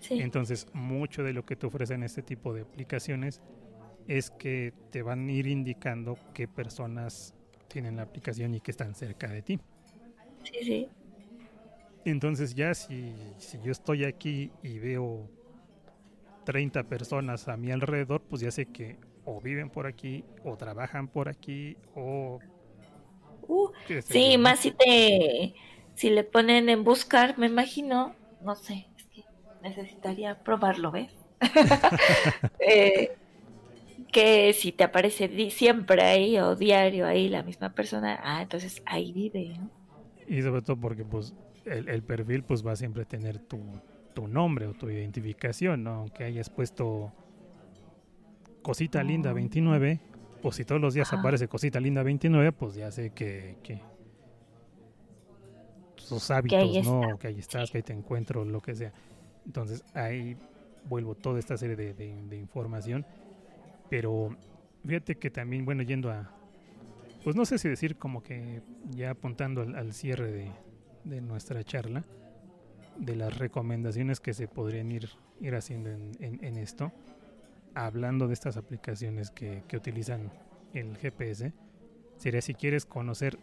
[SPEAKER 2] Entonces, mucho de lo que te ofrecen este tipo de aplicaciones es que te van a ir indicando qué personas tienen la aplicación y que están cerca de ti.
[SPEAKER 3] Sí, sí.
[SPEAKER 2] Entonces ya si, si yo estoy aquí y veo 30 personas a mi alrededor, pues ya sé que o viven por aquí, o trabajan por aquí, o...
[SPEAKER 3] Uh, sí, más si te... Si le ponen en buscar, me imagino, no sé, es que necesitaría probarlo, ¿ves? eh, que si te aparece siempre ahí o diario ahí la misma persona, ah, entonces ahí vive, ¿no?
[SPEAKER 2] Y sobre todo porque pues el, perfil pues va a siempre tener tu, tu, nombre o tu identificación, ¿no? Aunque hayas puesto Cosita Linda 29, pues si todos los días aparece Cosita Linda 29, pues ya sé que, que sus hábitos, ¿no? Que ahí estás, que ahí te encuentro, lo que sea. Entonces ahí vuelvo toda esta serie de, de información pero fíjate que también, bueno, yendo a, pues no sé si decir como que ya apuntando al, cierre de, de, nuestra charla, de las recomendaciones que se podrían ir, ir haciendo en, esto, hablando de estas aplicaciones que, que utilizan el GPS, sería si quieres conocer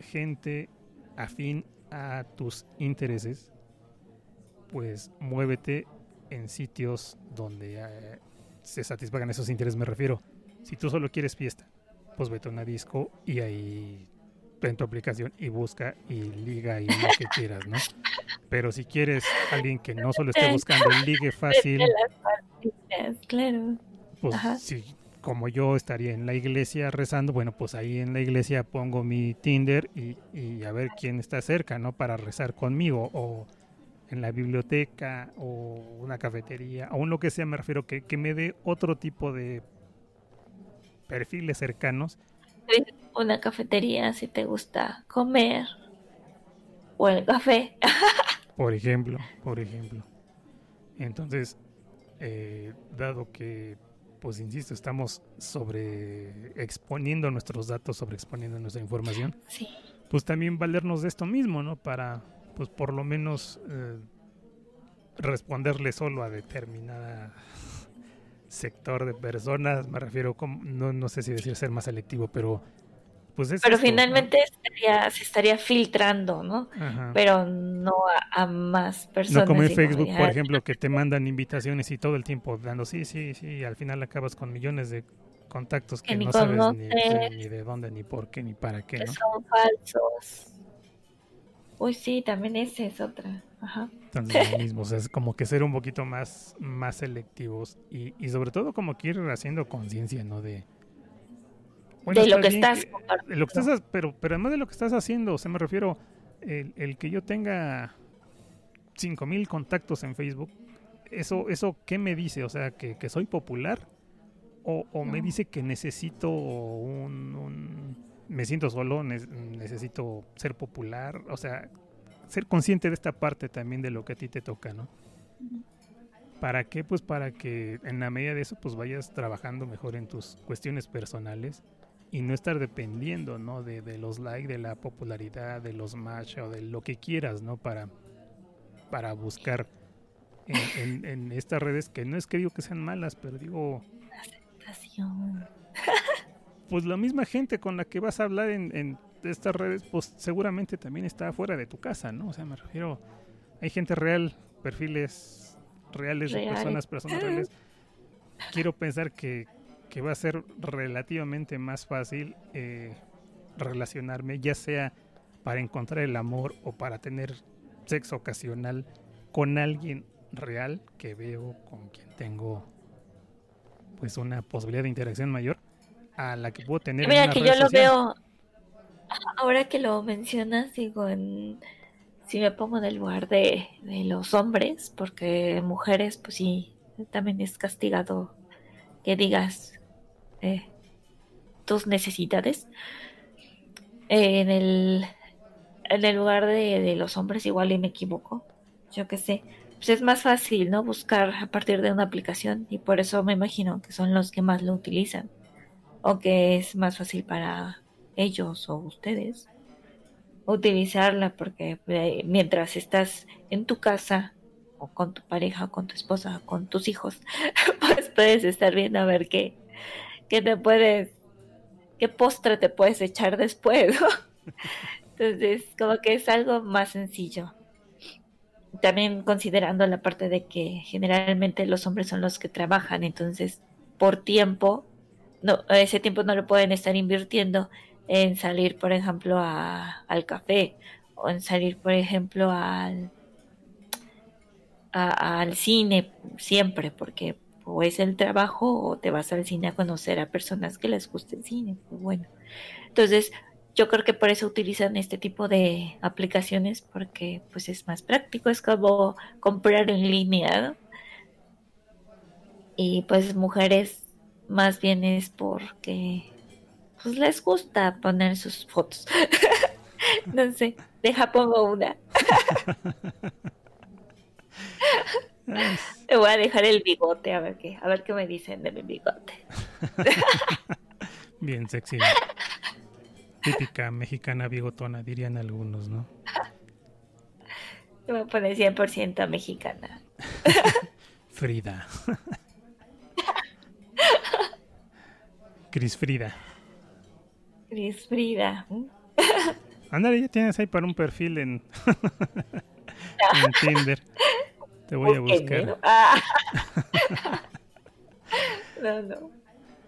[SPEAKER 2] gente afín a tus intereses, pues muévete en sitios donde eh, se satisfagan esos intereses, me refiero. Si tú solo quieres fiesta, pues vete a una disco y ahí en tu aplicación y busca y liga y lo que quieras, ¿no? Pero si quieres alguien que no solo esté buscando el ligue fácil,
[SPEAKER 3] claro.
[SPEAKER 2] Pues si como yo estaría en la iglesia rezando, bueno, pues ahí en la iglesia pongo mi Tinder y, y a ver quién está cerca, ¿no? Para rezar conmigo o en la biblioteca o una cafetería o un lo que sea, me refiero que, que me dé otro tipo de perfiles cercanos.
[SPEAKER 3] Una cafetería si te gusta comer o el café.
[SPEAKER 2] por ejemplo, por ejemplo. Entonces, eh, dado que, pues insisto, estamos sobre exponiendo nuestros datos, sobre exponiendo nuestra información, pues también valernos de esto mismo, ¿no? Para pues por lo menos eh, responderle solo a determinada sector de personas, me refiero, como, no, no sé si decir ser más selectivo, pero pues es
[SPEAKER 3] Pero finalmente se estaría filtrando, ¿no? Pero no a, más personas.
[SPEAKER 2] No como en Facebook, por ejemplo, que te mandan invitaciones y todo el tiempo dando sí, sí, sí, y al final acabas con millones de contactos que, no sabes ni, ni, de dónde, ni por qué, ni para qué,
[SPEAKER 3] que son falsos. Uy, sí, también esa es otra. Ajá.
[SPEAKER 2] También lo mismo, o sea, es como que ser un poquito más, más selectivos y, y sobre todo como que ir haciendo conciencia, ¿no? De,
[SPEAKER 3] de lo que estás
[SPEAKER 2] lo que estás pero, pero además de lo que estás haciendo, o sea, me refiero, el, el que yo tenga 5000 contactos en Facebook, eso, eso ¿qué me dice? O sea, que, que soy popular o, o me dice que necesito un me siento solo, necesito ser popular, o sea, ser consciente de esta parte también de lo que a ti te toca, ¿no? ¿Para qué? Pues para que en la medida de eso pues vayas trabajando mejor en tus cuestiones personales y no estar dependiendo, ¿no? De, de los likes, de la popularidad, de los match o de lo que quieras, ¿no? Para, para buscar en, en, estas redes que no es que digo que sean malas, pero digo... Aceptación. pues la misma gente con la que vas a hablar en, estas redes, pues seguramente también está fuera de tu casa, ¿no? O sea, me refiero, hay gente real, perfiles reales de personas, personas reales. Quiero pensar que, que, va a ser relativamente más fácil eh, relacionarme, ya sea para encontrar el amor o para tener sexo ocasional con alguien real que veo, con quien tengo pues una posibilidad de interacción mayor a la que puedo tener.
[SPEAKER 3] Mira, que yo lo veo, ahora que lo mencionas, digo, en, si me pongo en el lugar de, los hombres, porque mujeres, pues sí, también es castigado que digas eh, tus necesidades. en, el, en el lugar de, los hombres, igual y me equivoco, yo qué sé. Pues es más fácil, ¿no? Buscar a partir de una aplicación y por eso me imagino que son los que más lo utilizan o que es más fácil para ellos o ustedes utilizarla porque eh, mientras estás en tu casa o con tu pareja, o con tu esposa, o con tus hijos, pues puedes estar viendo a ver qué, qué te puedes, qué postre te puedes echar después. Entonces, como que es algo más sencillo. También considerando la parte de que generalmente los hombres son los que trabajan, entonces por tiempo, no, ese tiempo no lo pueden estar invirtiendo en salir, por ejemplo, a, al café o en salir, por ejemplo, al, al cine siempre, porque o es el trabajo o te vas al cine a conocer a personas que les guste el cine. Pues bueno, entonces yo creo que por eso utilizan este tipo de aplicaciones porque pues es más práctico, es como comprar en línea. Y pues mujeres más bien es porque pues les gusta poner sus fotos. no sé, deja pongo una. Te voy a dejar el bigote a ver qué, a ver qué me dicen de mi bigote.
[SPEAKER 2] Bien sexy. Típica mexicana bigotona, dirían algunos, ¿no?
[SPEAKER 3] Yo me pone 100% mexicana.
[SPEAKER 2] Frida. Cris Frida.
[SPEAKER 3] Cris Frida.
[SPEAKER 2] Ándale, ya tienes ahí para un perfil en, en Tinder. Te voy a buscar.
[SPEAKER 3] Ah. no, no.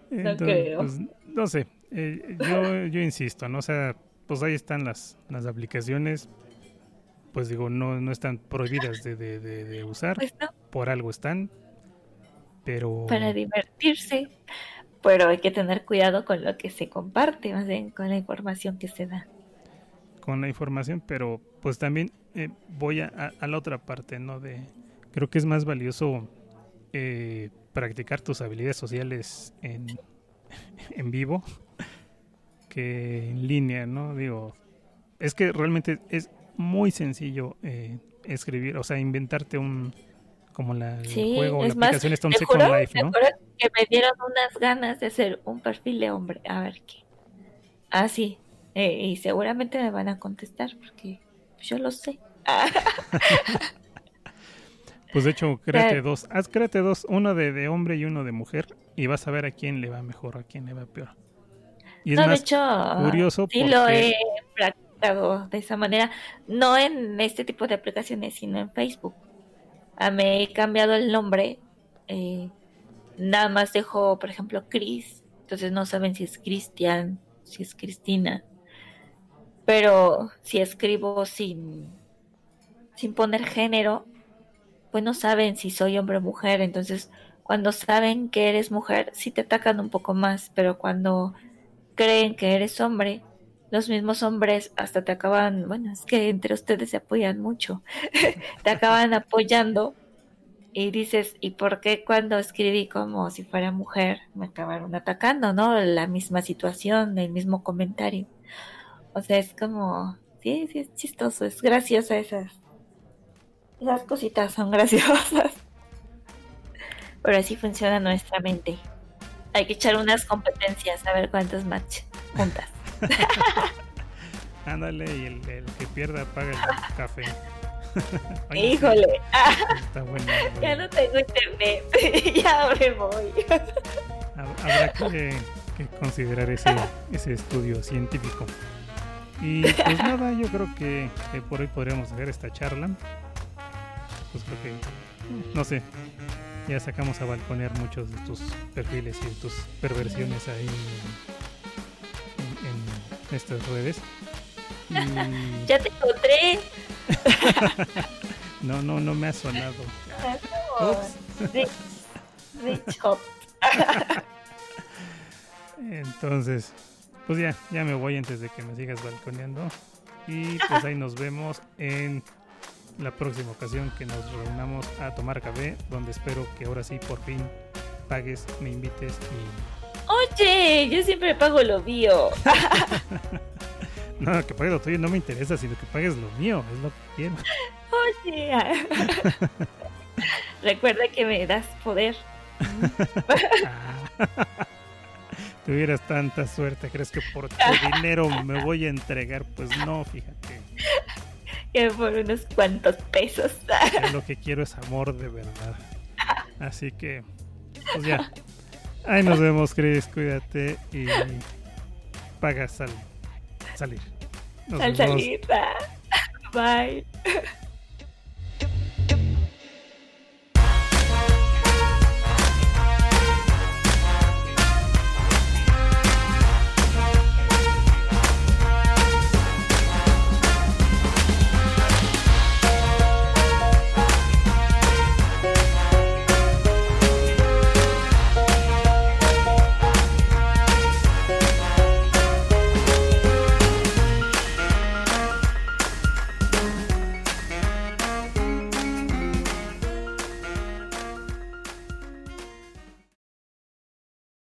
[SPEAKER 3] No creo.
[SPEAKER 2] Pues, no sé, eh, yo, yo insisto, ¿no? O sea, pues ahí están las, las aplicaciones, pues digo, no, no están prohibidas de, de, de, usar,
[SPEAKER 3] pues
[SPEAKER 2] por algo están, pero...
[SPEAKER 3] Para divertirse, pero hay que tener cuidado con lo que se comparte, más bien con la información que se da.
[SPEAKER 2] Con la información, pero pues también eh, voy a, a, la otra parte, ¿no? De, creo que es más valioso eh, practicar tus habilidades sociales en, en vivo que en línea, ¿no? Digo, es que realmente es muy sencillo eh, escribir, o sea, inventarte un como la el juego, la aplicación está un Second Life, ¿no?
[SPEAKER 3] Que me dieron unas ganas de hacer un perfil de hombre, a ver qué. Ah, sí, eh, y seguramente me van a contestar porque yo lo sé.
[SPEAKER 2] pues de hecho, créate dos, haz créate dos, uno de, de hombre y uno de mujer, y vas a ver a quién le va mejor, a quién le va peor.
[SPEAKER 3] Y es no, de hecho,
[SPEAKER 2] curioso
[SPEAKER 3] sí lo he practicado de esa manera, no en este tipo de aplicaciones, sino en Facebook. Ah, me he cambiado el nombre, eh, nada más dejo, por ejemplo, Chris, entonces no saben si es Cristian, si es Cristina, pero si escribo sin, sin poner género, pues no saben si soy hombre o mujer, entonces cuando saben que eres mujer, sí te atacan un poco más, pero cuando creen que eres hombre, los mismos hombres hasta te acaban, bueno, es que entre ustedes se apoyan mucho, te acaban apoyando y dices, ¿y por qué cuando escribí como si fuera mujer me acabaron atacando, no? La misma situación, el mismo comentario. O sea, es como, sí, sí, es chistoso, es graciosa esas, esas cositas son graciosas. Pero así funciona nuestra mente. Hay que echar unas competencias a ver cuántos match juntas.
[SPEAKER 2] Ándale, y el, que pierda paga el café.
[SPEAKER 3] Híjole.
[SPEAKER 2] Está bueno,
[SPEAKER 3] Ya no tengo internet. ya me voy.
[SPEAKER 2] Habrá que, considerar ese, ese estudio científico. Y pues nada, yo creo que, que, por hoy podríamos hacer esta charla. Pues porque, no sé, ya sacamos a balconear muchos de tus perfiles y tus perversiones ahí en, estas redes.
[SPEAKER 3] Ya te encontré.
[SPEAKER 2] no, no, no me ha sonado. Entonces, pues ya, ya me voy antes de que me sigas balconeando. Y pues ahí nos vemos en la próxima ocasión que nos reunamos a tomar café, donde espero que ahora sí por fin pagues, me invites y...
[SPEAKER 3] Oye, yo siempre pago lo mío.
[SPEAKER 2] no, que pagues lo tuyo no me interesa, sino que pagues lo mío, es lo que quiero.
[SPEAKER 3] Oye. Recuerda que me das poder.
[SPEAKER 2] Tuvieras tanta suerte, ¿crees que por tu dinero me voy a entregar? Pues no, fíjate.
[SPEAKER 3] que por unos cuantos pesos.
[SPEAKER 2] lo que quiero es amor de verdad. Así que, pues ya. Ahí nos vemos, Chris. Cuídate y pagas al salir.
[SPEAKER 3] al salir. Bye.